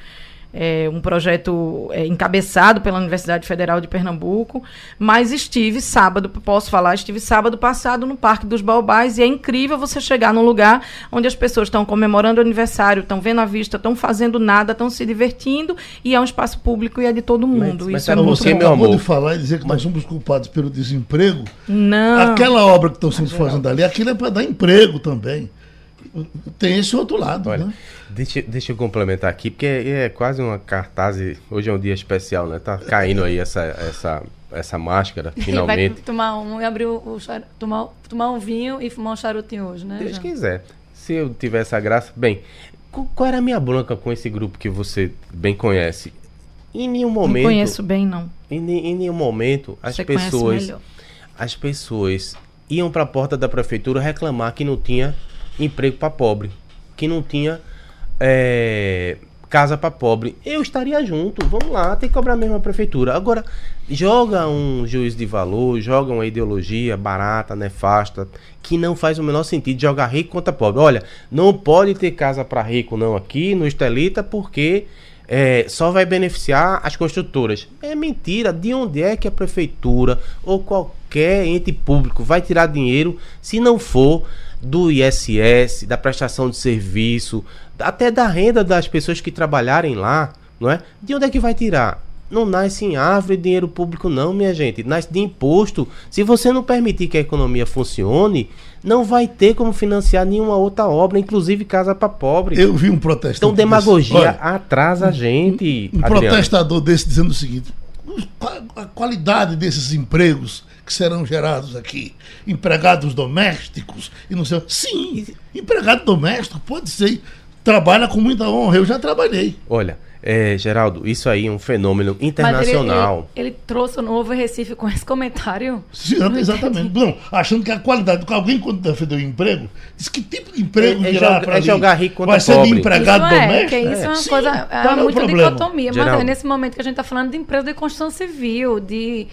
É um projeto é, encabeçado pela Universidade Federal de Pernambuco, mas estive sábado, posso falar, estive sábado passado no Parque dos Baobás e é incrível você chegar num lugar onde as pessoas estão comemorando o aniversário, estão vendo a vista, estão fazendo nada, estão se divertindo e é um espaço público e é de todo mundo. mas Isso é muito Você bom. meu amor. de falar e dizer que nós somos culpados pelo desemprego. Não. Aquela obra que estão sendo fazendo ali, aquilo é para dar emprego também. Tem esse outro lado, Olha, né? Deixa, deixa eu complementar aqui, porque é, é quase uma cartaz. Hoje é um dia especial, né? Tá caindo aí essa, essa, essa máscara, Ele vai finalmente. tomar um e abrir o, char- tomar, tomar um vinho e fumar um charutinho hoje, né? Deus Jean? quiser. Se eu tiver essa graça. Bem, qu- qual era a minha bronca com esse grupo que você bem conhece? Em nenhum Não momento. conheço bem, não. Em, em nenhum momento as Você pessoas. As pessoas iam para a porta da prefeitura reclamar que não tinha emprego para pobre, que não tinha é, casa para pobre. Eu estaria junto, vamos lá, tem que cobrar mesmo a prefeitura. Agora, joga um juiz de valor, joga uma ideologia barata, nefasta, que não faz o menor sentido jogar rico contra pobre. Olha, não pode ter casa para rico não aqui no Estelita, porque é, só vai beneficiar as construtoras. É mentira. De onde é que a prefeitura ou qualquer ente público vai tirar dinheiro se não for do ISS, da prestação de serviço, até da renda das pessoas que trabalharem lá, não é? De onde é que vai tirar? Não nasce em árvore dinheiro público, não, minha gente. Nasce de imposto. Se você não permitir que a economia funcione, não vai ter como financiar nenhuma outra obra, inclusive casa para pobre. Eu vi um protestante. Então, demagogia Olha, atrasa a gente. um Adriano. protestador desse dizendo o seguinte: "Qua- a qualidade desses empregos que serão gerados aqui, empregados domésticos e não sei. Sim, empregado doméstico pode ser, trabalha com muita honra. Eu já trabalhei. Olha, é, Geraldo, isso aí é um fenômeno Mas ele, internacional. ele, ele trouxe o novo Recife com esse comentário. Sim, exatamente. Não, achando que a qualidade. Alguém, quando defendeu o emprego, disse que tipo de emprego É- é virá joga- pra é ali? jogar rico contra Vai ser pobre. de empregado isso é, doméstico? que isso é uma Sim, coisa, é qual é muito problema? dicotomia. Mas Geraldo. é nesse momento que a gente está falando de empresa de construção civil, de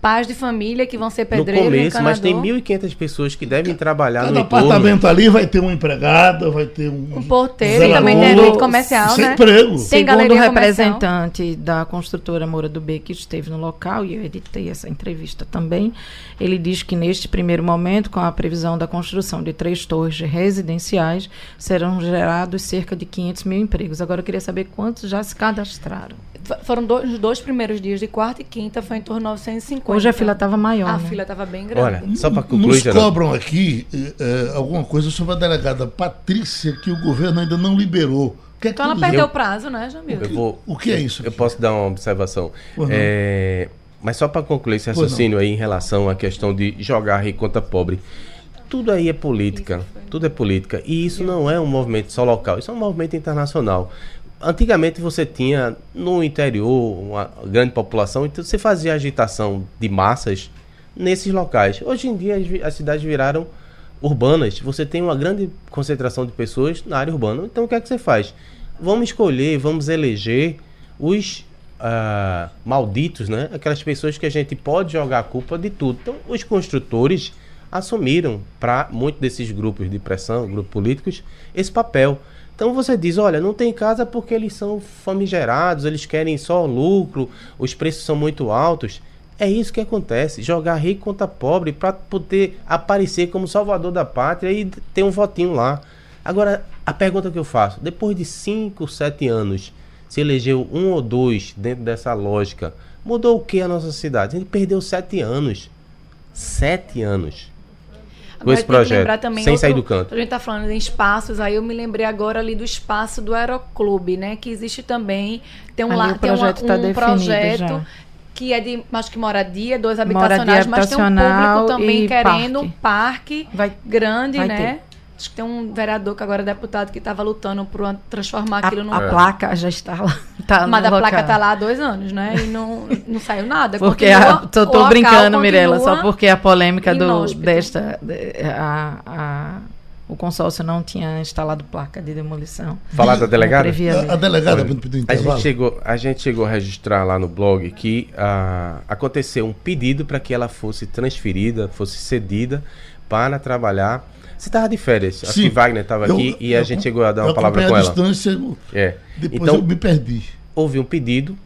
pais de família que vão ser No pedreiros, começo, mas tem encanador. 1.500 pessoas que devem trabalhar Cada no entorno. apartamento ali vai ter um empregado, vai ter um. Um porteiro e zelador, também tem elite comercial, é né? emprego. Tem Segundo o galeria comercial. representante da construtora Moura do B, que esteve no local, e eu editei essa entrevista também, ele diz que neste primeiro momento, com a previsão da construção de três torres residenciais, serão gerados cerca de 500 mil empregos. Agora eu queria saber quantos já se cadastraram. Foram dois, os dois primeiros dias, de quarta e quinta, foi em torno de 950. Hoje a fila estava maior. A né? fila estava bem grande. Olha, só para concluir, Nos cobram aqui eh, eh, alguma coisa sobre a delegada Patrícia que o governo ainda não liberou. Que é Então ela perdeu o prazo, né, Jamil? Eu vou, O que é isso? Eu aqui? posso dar uma observação. É, mas só para concluir esse raciocínio aí em relação à questão de jogar rico contra pobre. Tudo aí é política. Tudo é política. E isso não é um movimento só local, isso é um movimento internacional. Antigamente você tinha no interior uma grande população, então você fazia agitação de massas nesses locais. Hoje em dia as, as cidades viraram urbanas. Você tem uma grande concentração de pessoas na área urbana. Então o que é que você faz? Vamos escolher, vamos eleger os ah, malditos, né? Aquelas pessoas que a gente pode jogar a culpa de tudo. Então os construtores assumiram para muitos desses grupos de pressão, grupos políticos, esse papel. Então você diz, olha, não tem casa porque eles são famigerados, eles querem só lucro, os preços são muito altos. É isso que acontece, jogar rico contra pobre para poder aparecer como salvador da pátria e ter um votinho lá. Agora, a pergunta que eu faço, depois de 5, 7 anos, se elegeu um ou dois dentro dessa lógica, mudou o que a nossa cidade? A gente perdeu 7 anos. 7 anos. Com esse tem que projeto, lembrar também sem outro- sair do canto. A gente está falando em espaços, aí eu me lembrei agora ali do espaço do Aeroclube, né? Que existe também, tem um, lá, o tem uma- projeto tá um definido projeto já. que é de, acho que moradia, dois Moradia habitacionais, mas tem um público também querendo parque. um parque Vai- grande, vai né? ter. Acho que tem um vereador que agora é deputado que estava lutando por uma- transformar A, aquilo num a placa já está lá. Tá mas a placa local. tá lá há dois anos, né? E não, não saiu nada. Porque Continua- a, tô, tô brincando, Mirella, só porque a polêmica do, desta. de- a, a- o consórcio não tinha instalado placa de demolição. Falar da delegada? A, a delegada Olha, A gente, chegou, a gente chegou a registrar lá no blog que ah, aconteceu um pedido para que ela fosse transferida, fosse cedida para trabalhar. Você estava de férias, acho Sim. que Wagner estava aqui e a eu gente chegou a dar uma palavra com a ela. distância, É. depois Então, eu me perdi. houve um pedido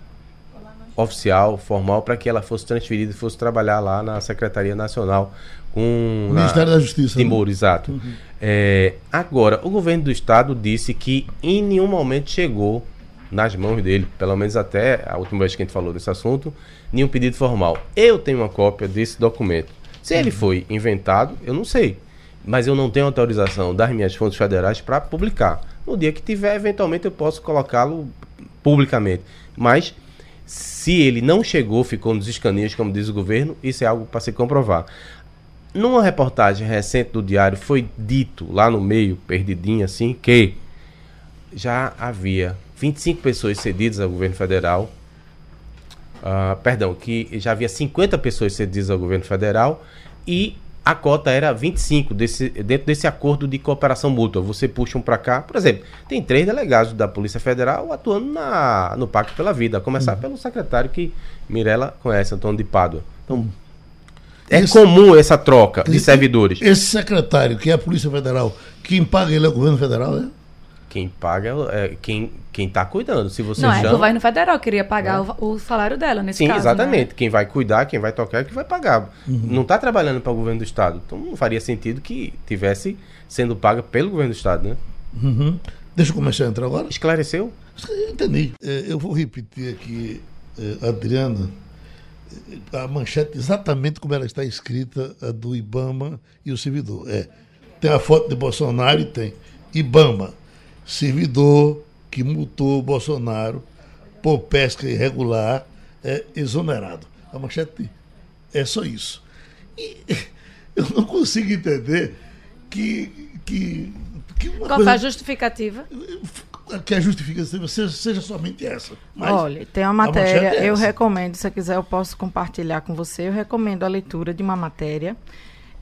oficial, formal, para que ela fosse transferida e fosse trabalhar lá na Secretaria Nacional com na- Ministério da Justiça. né? Moura, exato. É, agora, o governo do estado disse que em nenhum momento chegou nas mãos dele, pelo menos até a última vez que a gente falou desse assunto, nenhum pedido formal. Eu tenho uma cópia desse documento. Se ele foi inventado, eu não sei. Mas eu não tenho autorização das minhas fontes federais para publicar. No dia que tiver, eventualmente eu posso colocá-lo publicamente. Mas se ele não chegou, ficou nos escaninhos, como diz o governo, isso é algo para se comprovar. Numa reportagem recente do Diário, foi dito lá no meio, perdidinho assim, que já havia 25 pessoas cedidas ao governo federal. ah, perdão, que já havia 50 pessoas cedidas ao governo federal e a cota era 25 desse, dentro desse acordo de cooperação mútua. Você puxa um para cá, por exemplo, tem três delegados da Polícia Federal atuando na, no Pacto pela Vida, a começar pelo secretário que Mirella conhece, Antônio de Pádua. Então, é Esse- comum essa troca de esse- servidores. Esse secretário, que é a Polícia Federal, quem paga ele é o governo federal, né? Quem paga é quem, quem tá cuidando. Se você Não, é o chama... governo federal queria pagar o, o salário dela nesse Sim, caso. exatamente. né? Quem vai cuidar, quem vai tocar é que vai pagar. Uhum. Não está trabalhando para o governo do estado. Então não faria sentido que tivesse sendo paga pelo governo do estado, né? Uhum. Deixa eu começar a entrar agora. Esclareceu? Eu entendi. É, eu vou repetir aqui, é, Adriana, é, a manchete exatamente como ela está escrita, a do Ibama e o servidor. É, tem a foto de Bolsonaro e tem Ibama, servidor que multou Bolsonaro por pesca irregular, é exonerado. A manchete é só isso. E eu não consigo entender que. que, que Qual coisa- a justificativa? que a justificação seja, seja somente essa. Olha, tem uma matéria, é eu essa. recomendo, se você quiser, eu posso compartilhar com você. Eu recomendo a leitura de uma matéria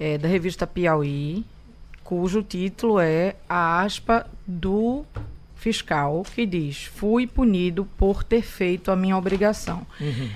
eh, da revista Piauí, cujo título é a aspa do fiscal, que diz: Fui punido por ter feito a minha obrigação.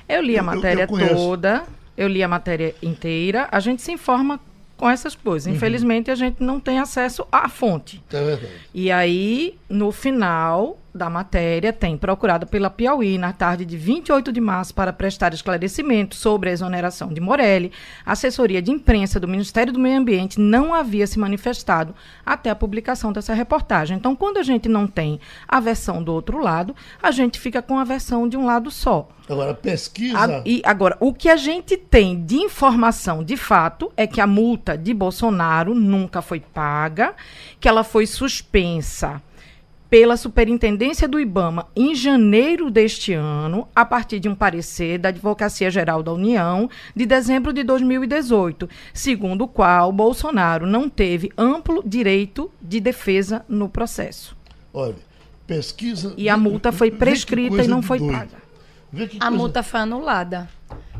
Eu li a Uhum. Eu- eu- matéria eu conheço. toda, eu li a matéria inteira, a gente se informa com essas coisas. Uhum. Infelizmente, a gente não tem acesso à fonte. É verdade. E aí, no final da matéria, tem procurado pela Piauí, na tarde de 28 de março, para prestar esclarecimento sobre a exoneração de Morelli. A assessoria de imprensa do Ministério do Meio Ambiente não havia se manifestado até a publicação dessa reportagem. Então, quando a gente não tem a versão do outro lado, a gente fica com a versão de um lado só. Agora, pesquisa. A- e agora, o que a gente tem de informação de fato é que a multa de Bolsonaro nunca foi paga, que ela foi suspensa pela Superintendência do IBAMA em janeiro deste ano, a partir de um parecer da Advocacia Geral da União de dezembro de 2018, segundo o qual Bolsonaro não teve amplo direito de defesa no processo. Olha, pesquisa. E a multa foi prescrita e não foi doido. paga. Vê que A coisa- multa foi anulada.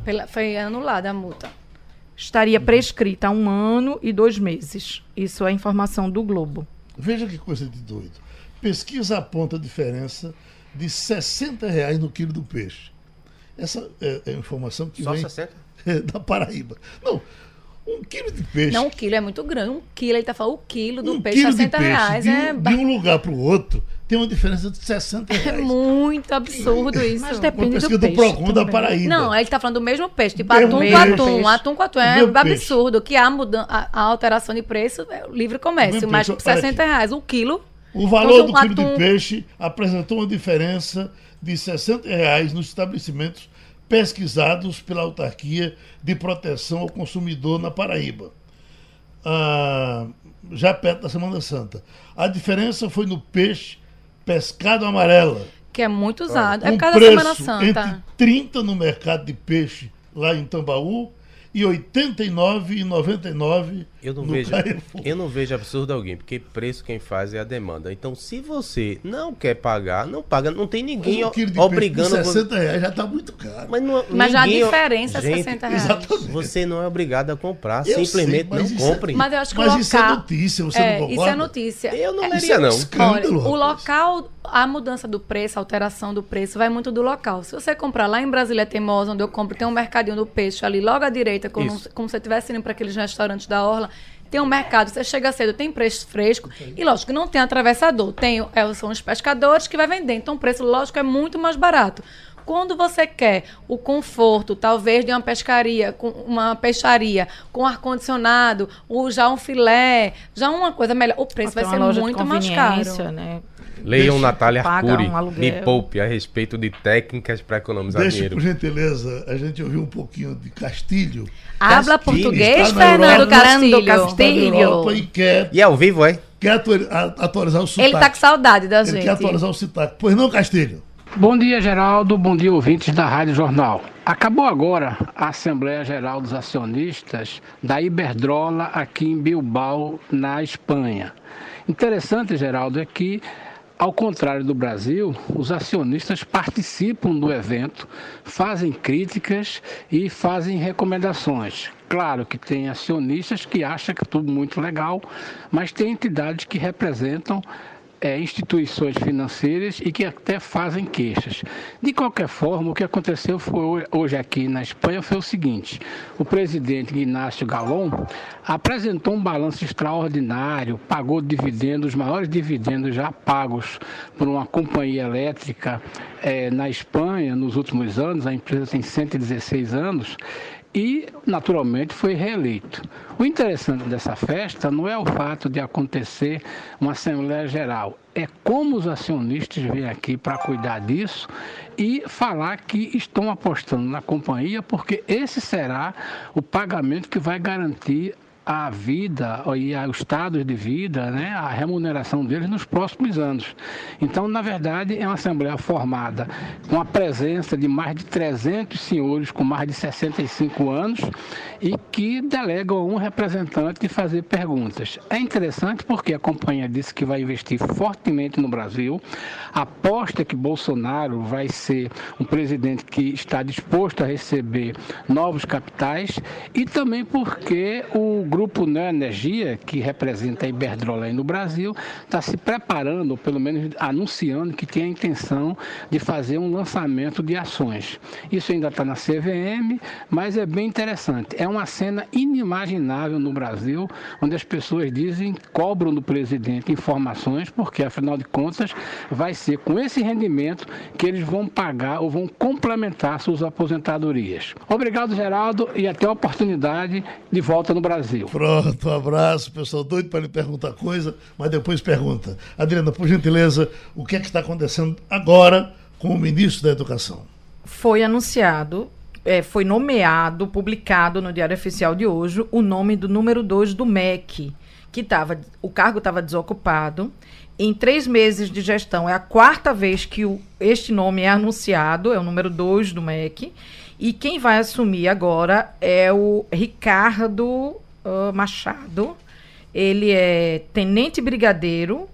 Pela- foi anulada a multa. estaria prescrita há um ano e dois meses. Isso é informação do Globo. Veja que coisa de doido. Pesquisa aponta a diferença de 60 reais no quilo do peixe. Essa é, é a informação que Só vem 60? da Paraíba. Não, um quilo de peixe. Não, um quilo é muito grande. Um quilo, ele tá falando o quilo do um peixe, quilo 60 de peixe reais. de, é, um- de um lugar para o outro tem uma diferença de 60 é reais. muito absurdo isso. Mas depende do do, peixe Procon da também. Paraíba. Não, ele tá falando do mesmo peixe, tipo Mesmo atum peixe. com atum, Peixe. atum com atum. É Mesmo absurdo que a, mudan a, a alteração de preço é o livre comércio, mas peixe, olha 60 aqui. reais um quilo. O valor Então, do quilo atum- de peixe apresentou uma diferença de 60 reais nos estabelecimentos pesquisados pela Autarquia de Proteção ao Consumidor na Paraíba, Ah, já perto da Semana Santa. A diferença foi no peixe pescado amarela. Que é muito usado. É um por causa da preço Semana Santa. entre 30 no mercado de peixe lá em Tambaú e R$ 89,99 Eu não, no vejo, Carrefour. eu não vejo absurdo alguém, porque preço quem faz é a demanda. Então, se você não quer pagar, não paga. Não tem ninguém um quilo de obrigando peixe de você. 60 reais já está muito caro. Mas, não, Mas a ninguém- diferença é Gente, 60 reais. Exatamente. Você não é obrigado a comprar, Eu simplesmente sei, não isso é- compre. Mas eu acho que Mas o isso é local. notícia, você é, não Isso concorda? é notícia. Eu não É, Isso leria, é não. escândalo, Olha, o local, a mudança do preço, a alteração do preço vai muito do local. Se você comprar lá em Brasília Teimosa, onde eu compro, tem um mercadinho do peixe ali logo à direita, como, Isso. como se você estivesse indo para aqueles restaurantes da Orla. Tem um mercado, você chega cedo, tem preço fresco. E lógico, não tem atravessador. Tem, é, são os pescadores que vai vender. Então o preço, lógico, é muito mais barato. Quando você quer o conforto, talvez, de uma pescaria, com uma peixaria, com ar-condicionado, ou já um filé, já uma coisa melhor, o preço Tem vai ser muito mais caro. Né? Leiam Deixa- Natália Arcuri, um me poupe a respeito de técnicas para economizar Deixa, dinheiro. por gentileza, a gente ouviu um pouquinho de Castilho. Habla português, Fernando Castilho. Castilho. E quer, E é ao vivo, é? quer atualizar o sotaque. Ele tá com saudade da Ele gente. quer atualizar o sotaque. Pois não, Castilho? Bom dia, Geraldo. Bom dia, ouvintes da Rádio Jornal. Acabou agora a Assembleia Geral dos Acionistas da Iberdrola aqui em Bilbao, na Espanha. Interessante, Geraldo, é que, ao contrário do Brasil, os acionistas participam do evento, fazem críticas e fazem recomendações. Claro que tem acionistas que acham que tudo muito legal, mas tem entidades que representam é, instituições financeiras e que até fazem queixas. De qualquer forma, o que aconteceu foi hoje aqui na Espanha foi o seguinte: o presidente Inácio Galon apresentou um balanço extraordinário, pagou dividendos, os maiores dividendos já pagos por uma companhia elétrica é, na Espanha nos últimos anos. A empresa tem 116 anos e, naturalmente, foi reeleito. O interessante dessa festa não é o fato de acontecer uma Assembleia Geral, é como os acionistas vêm aqui para cuidar disso e falar que estão apostando na companhia, porque esse será o pagamento que vai garantir a vida e o estado de vida, né, a remuneração deles nos próximos anos. Então, na verdade, é uma assembleia formada com a presença de mais de 300 senhores com mais de 65 anos e que delegam um representante de fazer perguntas. É interessante porque a companhia disse que vai investir fortemente no Brasil, aposta que Bolsonaro vai ser um presidente que está disposto a receber novos capitais e também porque o grupo Neoenergia, que representa a Iberdrola aí no Brasil, está se preparando, ou pelo menos anunciando que tem a intenção de fazer um lançamento de ações. Isso ainda está na CVM, mas é bem interessante. É uma cena inimaginável no Brasil, onde as pessoas dizem, cobram do presidente informações, porque afinal de contas vai ser com esse rendimento que eles vão pagar ou vão complementar suas aposentadorias. Obrigado, Geraldo, e até a oportunidade de volta no Brasil. Pronto, um abraço, pessoal doido para lhe perguntar coisa, mas depois pergunta. Adriana, por gentileza, o que é que está acontecendo agora com o ministro da Educação? Foi anunciado, é, foi nomeado, publicado no Diário Oficial de hoje, o nome do número 2 do MEC, que tava, o cargo estava desocupado. Em três meses de gestão, é a quarta vez que o, este nome é anunciado, é o número 2 do MEC. E quem vai assumir agora é o Ricardo Machado. Ele é tenente brigadeiro,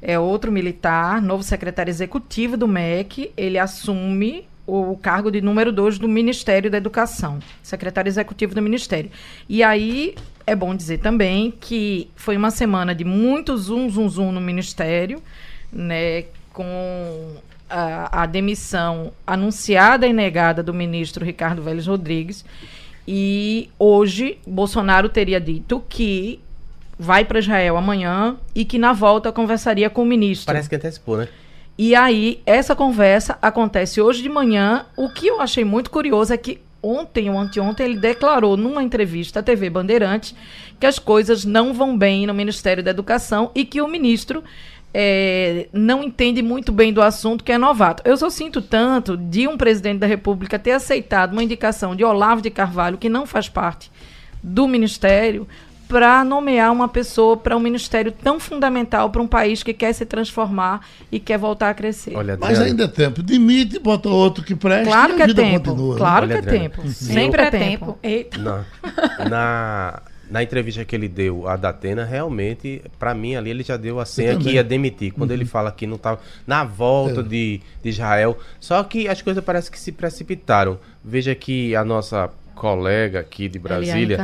é outro militar, novo secretário executivo do MEC. Ele assume o cargo de número 2 do Ministério da Educação, secretário executivo do Ministério. E aí é bom dizer também que foi uma semana de muito zoom, zoom, zoom no Ministério, né, com a, a demissão anunciada e negada do ministro Ricardo Vélez Rodrigues. E hoje, Bolsonaro teria dito que vai para Israel amanhã e que na volta conversaria com o ministro. Parece que antecipou, né? E aí, essa conversa acontece hoje de manhã. O que eu achei muito curioso é que ontem ou anteontem ele declarou numa entrevista à TV Bandeirante que as coisas não vão bem no Ministério da Educação e que o ministro é, não entende muito bem do assunto, que é novato. Eu só sinto tanto de um presidente da República ter aceitado uma indicação de Olavo de Carvalho, que não faz parte do Ministério, para nomear uma pessoa para um ministério tão fundamental para um país que quer se transformar e quer voltar a crescer. Olha, Mas ainda é tempo. Demite, bota outro que preste claro e que é vida tempo. continua. Claro Olha, que é Adriana, tempo. Sempre Sempre é é tempo. tempo. Eita. Na, na, na entrevista que ele deu à Datena, realmente, para mim ali ele já deu a senha que ia demitir. Quando ele fala que não estava na volta É. de, de Israel. Só que as coisas parecem que se precipitaram. Veja que a nossa colega aqui de Brasília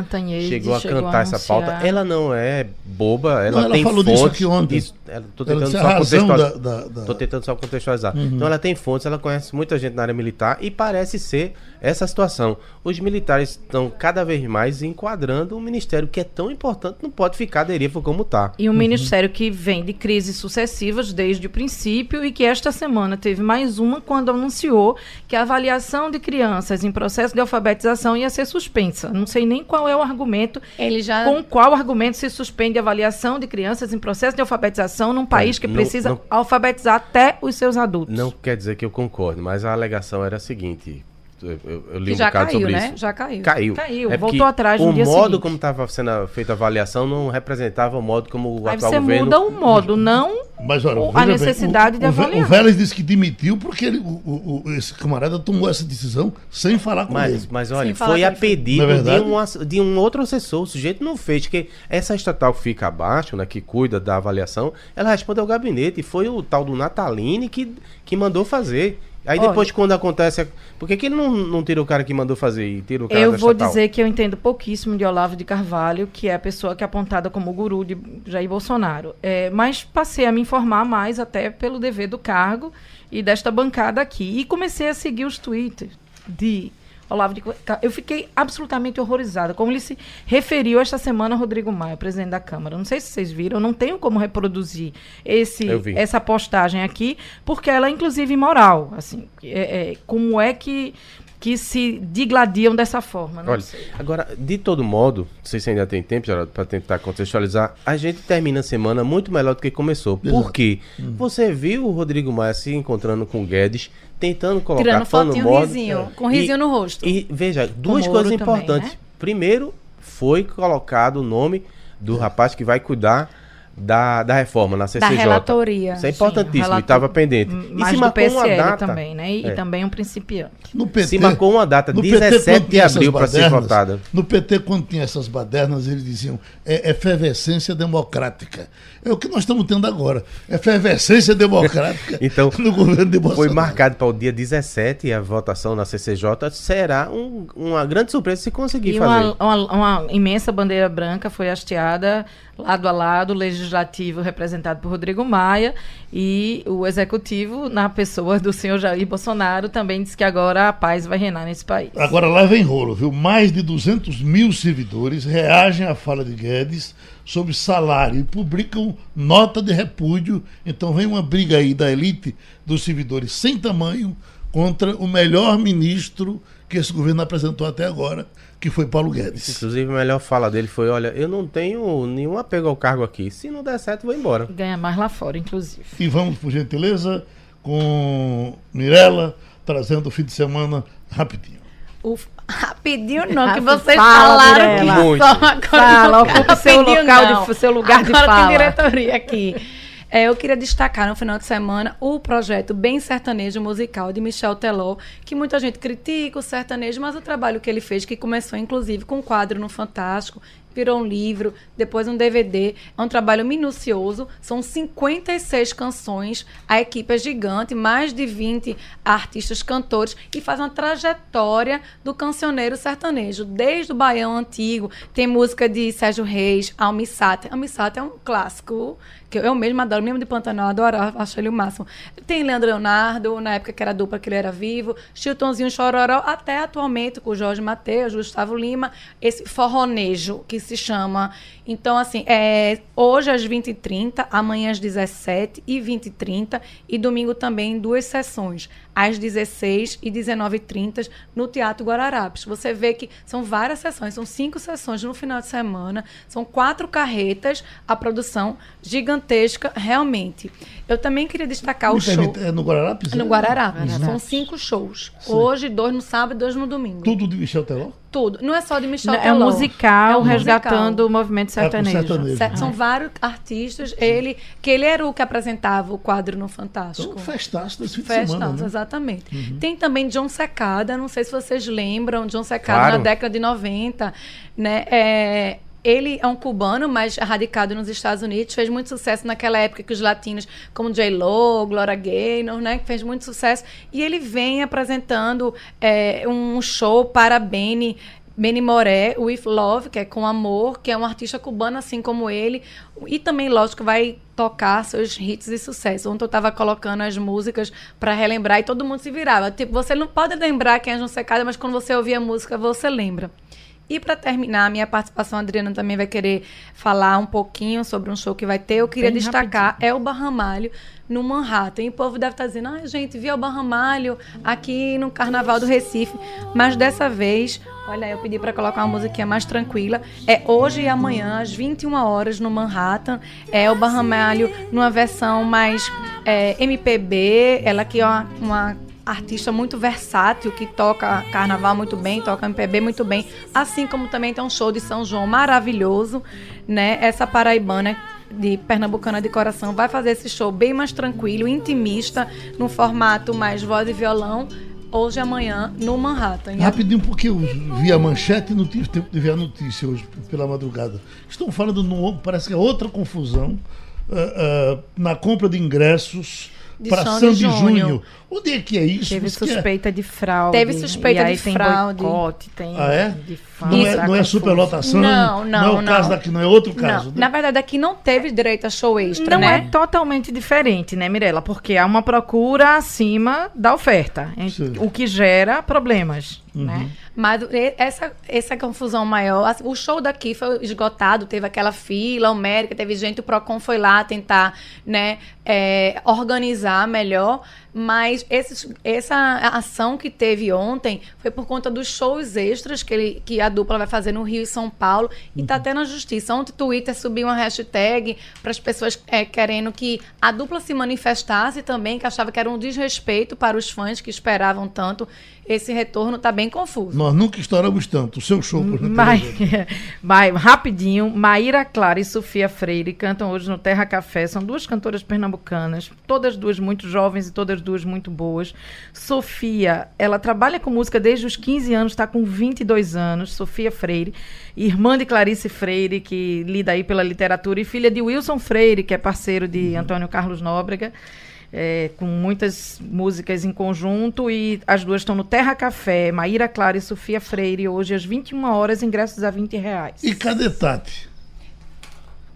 chegou a chegou a cantar essa pauta. Ela não é boba, ela Não, ela tem falou fontes. disso aqui ontem. Isso, ela- tô Ela tentando disse a só contextualizar. da- da- da- Tô tentando só contextualizar. Uhum. Então ela tem fontes, ela conhece muita gente na área militar e parece ser essa situação. Os militares estão cada vez mais enquadrando um ministério que é tão importante, não pode ficar deriva como tá. E um ministério que vem de crises sucessivas desde o princípio e que esta semana teve mais uma quando anunciou que a avaliação de crianças em processo de alfabetização ia ser suspensa. Não sei nem qual é o argumento, Ele já. com qual argumento se suspende a avaliação de crianças em processo de alfabetização num país que não- precisa não- alfabetizar até os seus adultos. Não quer dizer que eu concordo, mas a alegação era a seguinte. Eu, li Que um já bocado caiu, sobre né? isso. Já caiu. Caiu. Caiu, É voltou atrás no O dia modo seguinte. como estava sendo feita a avaliação não representava o modo como o Aí atual você governo. muda o modo, não Mas olha, o- a bem, necessidade o, de o, Vé- avaliar. O Vélez disse que demitiu porque ele- o, o- o- esse camarada tomou essa decisão sem falar com Mas, ele. mas olha, foi que a. Não pedido é de um, de um outro assessor. O sujeito não fez, porque essa estatal que fica abaixo, né, que cuida da avaliação, ela responde ao gabinete. E foi o tal do Natalini que, que mandou fazer. Aí Olha. depois, quando acontece. Por que, que ele não, não tira o cara que mandou fazer e tira o cara Eu da vou dizer que eu entendo pouquíssimo de Olavo de Carvalho, que é a pessoa que é apontada como o guru de Jair Bolsonaro. É, mas passei a me informar mais até pelo dever do cargo e desta bancada aqui. E comecei a seguir os tweets de Olavo de Carvalho. Eu fiquei absolutamente horrorizada. Como ele se referiu esta semana a Rodrigo Maia, presidente da Câmara. Não sei se vocês viram, eu não tenho como reproduzir esse, essa postagem aqui, porque ela é inclusive imoral. Assim, é- é, como é que, que se digladiam dessa forma? Não Olha, sei. agora, de todo modo, não sei se ainda tem tempo, Geraldo, para tentar contextualizar, a gente termina a semana muito melhor do que começou. Por quê? Hum. Você viu o Rodrigo Maia se encontrando com o Guedes, tentando colocar Tirando pano fotinho, modo. risinho, com risinho no rosto. E veja, duas coisas também, importantes. né? Primeiro, foi colocado o nome do rapaz que vai cuidar da, da reforma na CCJ. relatoria. Isso é Sim, importantíssimo, relator- e estava pendente. E Mais se do marcou uma data, também, né? E, É. também um principiante. No PT, Se marcou uma data, no 17 quando de abril, para ser votada. No PT, quando tinha essas badernas, eles diziam é efervescência democrática. É o que nós estamos tendo agora. Efervescência democrática Então, no governo de Bolsonaro. Foi marcado para o dia 17 e a votação na CCJ será um- uma grande surpresa se conseguir E fazer. uma, uma- uma imensa bandeira branca foi hasteada lado a lado, o legislativo representado por Rodrigo Maia e o executivo, na pessoa do senhor Jair Bolsonaro, também disse que agora a paz vai reinar nesse país. Agora lá vem rolo, viu? Mais de 200 mil servidores reagem à fala de Guedes sobre salário e publicam nota de repúdio. Então vem uma briga aí da elite dos servidores sem tamanho contra o melhor ministro que esse governo apresentou até agora, que foi Paulo Guedes. Inclusive, a melhor fala dele foi: olha, eu não tenho nenhum apego ao cargo aqui. Se não der certo, vou embora. Ganha mais lá fora, inclusive. E vamos, por gentileza, com Mirella, trazendo o fim de semana rapidinho. O- Rapidinho não, que Fala, vocês Mirella. falaram que Muito. só agora Fala, não ocupe seu local de- não. seu lugar de agora fala. tem diretoria aqui. É, eu queria destacar no final de semana o projeto Bem Sertanejo Musical de Michel Teló, que muita gente critica o sertanejo, mas o trabalho que ele fez, que começou inclusive com um quadro no Fantástico, virou um livro, depois um DVD. É um trabalho minucioso. São 56 canções. A equipe é gigante, mais de 20 artistas cantores e faz uma trajetória do cancioneiro sertanejo, desde o Baião Antigo. Tem música de Sérgio Reis, Almi Sater. Almi Sater é um clássico que eu mesmo adoro, mesmo de Pantanal, adoro, acho ele o máximo. Tem Leandro Leonardo, na época que era dupla, que ele era vivo, Chiltonzinho Chororó, até atualmente com Jorge Mateus, Gustavo Lima, esse forronejo que se chama. Então, assim, é, hoje às 20h30, amanhã às 17 e 20h30 e domingo também duas sessões, às 16 e 19h30 no Teatro Guararapes. Você vê que são várias sessões, são cinco sessões no final de semana, são quatro carretas, a produção gigantesca, realmente. Eu também queria destacar o Me show permite, É no Guararapes? no É? Guararapes. São cinco shows. Hoje, dois no sábado e dois no domingo. Tudo de Michel Teló? Tudo. Não é só de Michel É um Teló. musical É um resgatando musical. o movimento sertanejo. sertanejo. Certo, São vários artistas. Ele, que ele era o que apresentava o quadro no Fantástico. Então, festaço desse fim de Festa, semana, né? Exatamente. Tem também John Secada, não sei se vocês lembram, John Secada Claro. na década de 90, né? É, ele é um cubano, mas radicado nos Estados Unidos, fez muito sucesso naquela época que os latinos, como J-Lo, Gloria Gaynor, né, que fez muito sucesso, e ele vem apresentando é, um show para Benny Benny Moré, With Love, que é com amor, que é um artista cubano assim como ele, e também, lógico, vai tocar seus hits de sucesso. Ontem eu estava colocando as músicas para relembrar e todo mundo se virava. Tipo, você não pode lembrar quem é João Secada, mas quando você ouvir a música, você lembra. E para terminar, a minha participação, a Adriana também vai querer falar um pouquinho sobre um show que vai ter. Eu queria Bem destacar é o Barramalho no Manhattan. E o povo deve estar dizendo, ah, gente, vi o Barramalho aqui no Carnaval do Recife. Mas dessa vez, olha, eu pedi para colocar uma musiquinha mais tranquila. É hoje e amanhã, às 21 horas, no Manhattan. É o Barramalho numa versão mais é, MPB. Ela aqui uma, uma artista muito versátil que toca carnaval muito bem, toca MPB muito bem, assim como também tem um show de São João maravilhoso, né? Essa paraibana de Pernambucana de Coração vai fazer esse show bem mais tranquilo, intimista, no formato mais voz e violão, hoje e amanhã no Manhattan. Rapidinho, porque eu vi a manchete e não tive tempo de ver a notícia hoje pela madrugada. Estão falando, num, parece que é outra confusão, ah, ah, na compra de ingressos para Sandy Sandy Júnior. Onde é que é isso? Teve que é- suspeita de fraude. Teve suspeita e aí de tem fraude. boicote, tem Ah, é? de Não é, não é superlotação? Não, não, Não é o caso não. daqui, não é outro caso. Não, né? na verdade aqui não teve direito a show extra, Não né? é totalmente diferente, né, Mirella? Porque há uma procura acima da oferta, Sim. o que gera problemas, Uhum. né? Mas essa, essa confusão maior, assim, o show daqui foi esgotado, teve aquela fila homérica, teve gente, o Procon foi lá tentar, né, é, organizar melhor, mas esses- essa ação que teve ontem foi por conta dos shows extras que, ele, que a dupla vai fazer no Rio e São Paulo, e tá até na justiça. Ontem o Twitter subiu uma hashtag para as pessoas é, querendo que a dupla se manifestasse também, que achava que era um desrespeito para os fãs que esperavam tanto. Esse retorno tá bem confuso. Nós nunca estouramos tanto. O seu show, por exemplo. Rapidinho, Maíra Clara e Sofia Freire cantam hoje no Terra Café. São duas cantoras pernambucanas, todas duas muito jovens e todas duas muito boas. Sofia, ela trabalha com música desde os 15 anos, está com 22 anos. Sofia Freire, irmã de Clarice Freire, que lida aí pela literatura, e filha de Wilson Freire, que é parceiro de Antônio Carlos Nóbrega. É, com muitas músicas em conjunto e as duas estão no Terra Café, Maíra Clara e Sofia Freire, hoje às 21 horas, ingressos a 20 reais. E cadê Tati?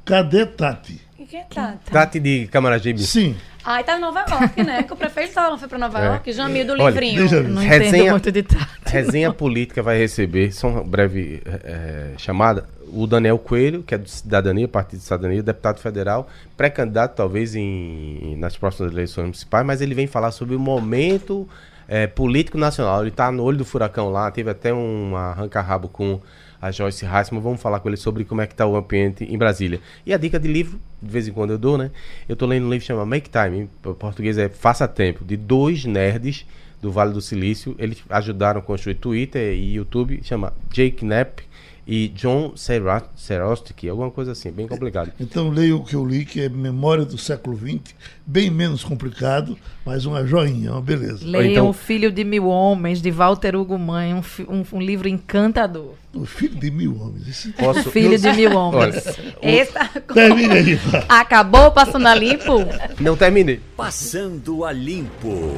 Cadê Tati? E quem tá? Tati de Camaragibe. Sim. Ai, tá em Nova York, né? Que o prefeito tava, não foi pra Nova É. York. Jamil do Olha, livrinho. ver. Não Resenha- entendo muito de Tati. Resenha Política vai receber, só uma breve eh, chamada, o Daniel Coelho, que é do Cidadania, Partido de Cidadania, deputado federal, pré-candidato talvez em, nas próximas eleições municipais, mas ele vem falar sobre o momento eh, político nacional. Ele está no olho do furacão lá, teve até um arranca-rabo com a Joyce Heisman, vamos falar com ele sobre como é que está o ambiente em Brasília. E a dica de livro, de vez em quando eu dou, né? Eu tô lendo um livro que chama Make Time, em português é Faça Tempo, de dois nerds do Vale do Silício. Eles ajudaram a construir Twitter e YouTube, chama Jake Knapp e John Serostik, alguma coisa assim, bem complicado. Então leia o que eu li, que é Memória do século XX, bem menos complicado, mas uma joinha, uma beleza. Leiam então- O Filho de Mil Homens, de Walter Hugo Mãe, um, um- um livro encantador. O filho de mil homens. Esse... Posso... Filho de Mil Olha, Homens. Essa... Termina aí. Acabou passando a limpo? não terminei. Passando a limpo.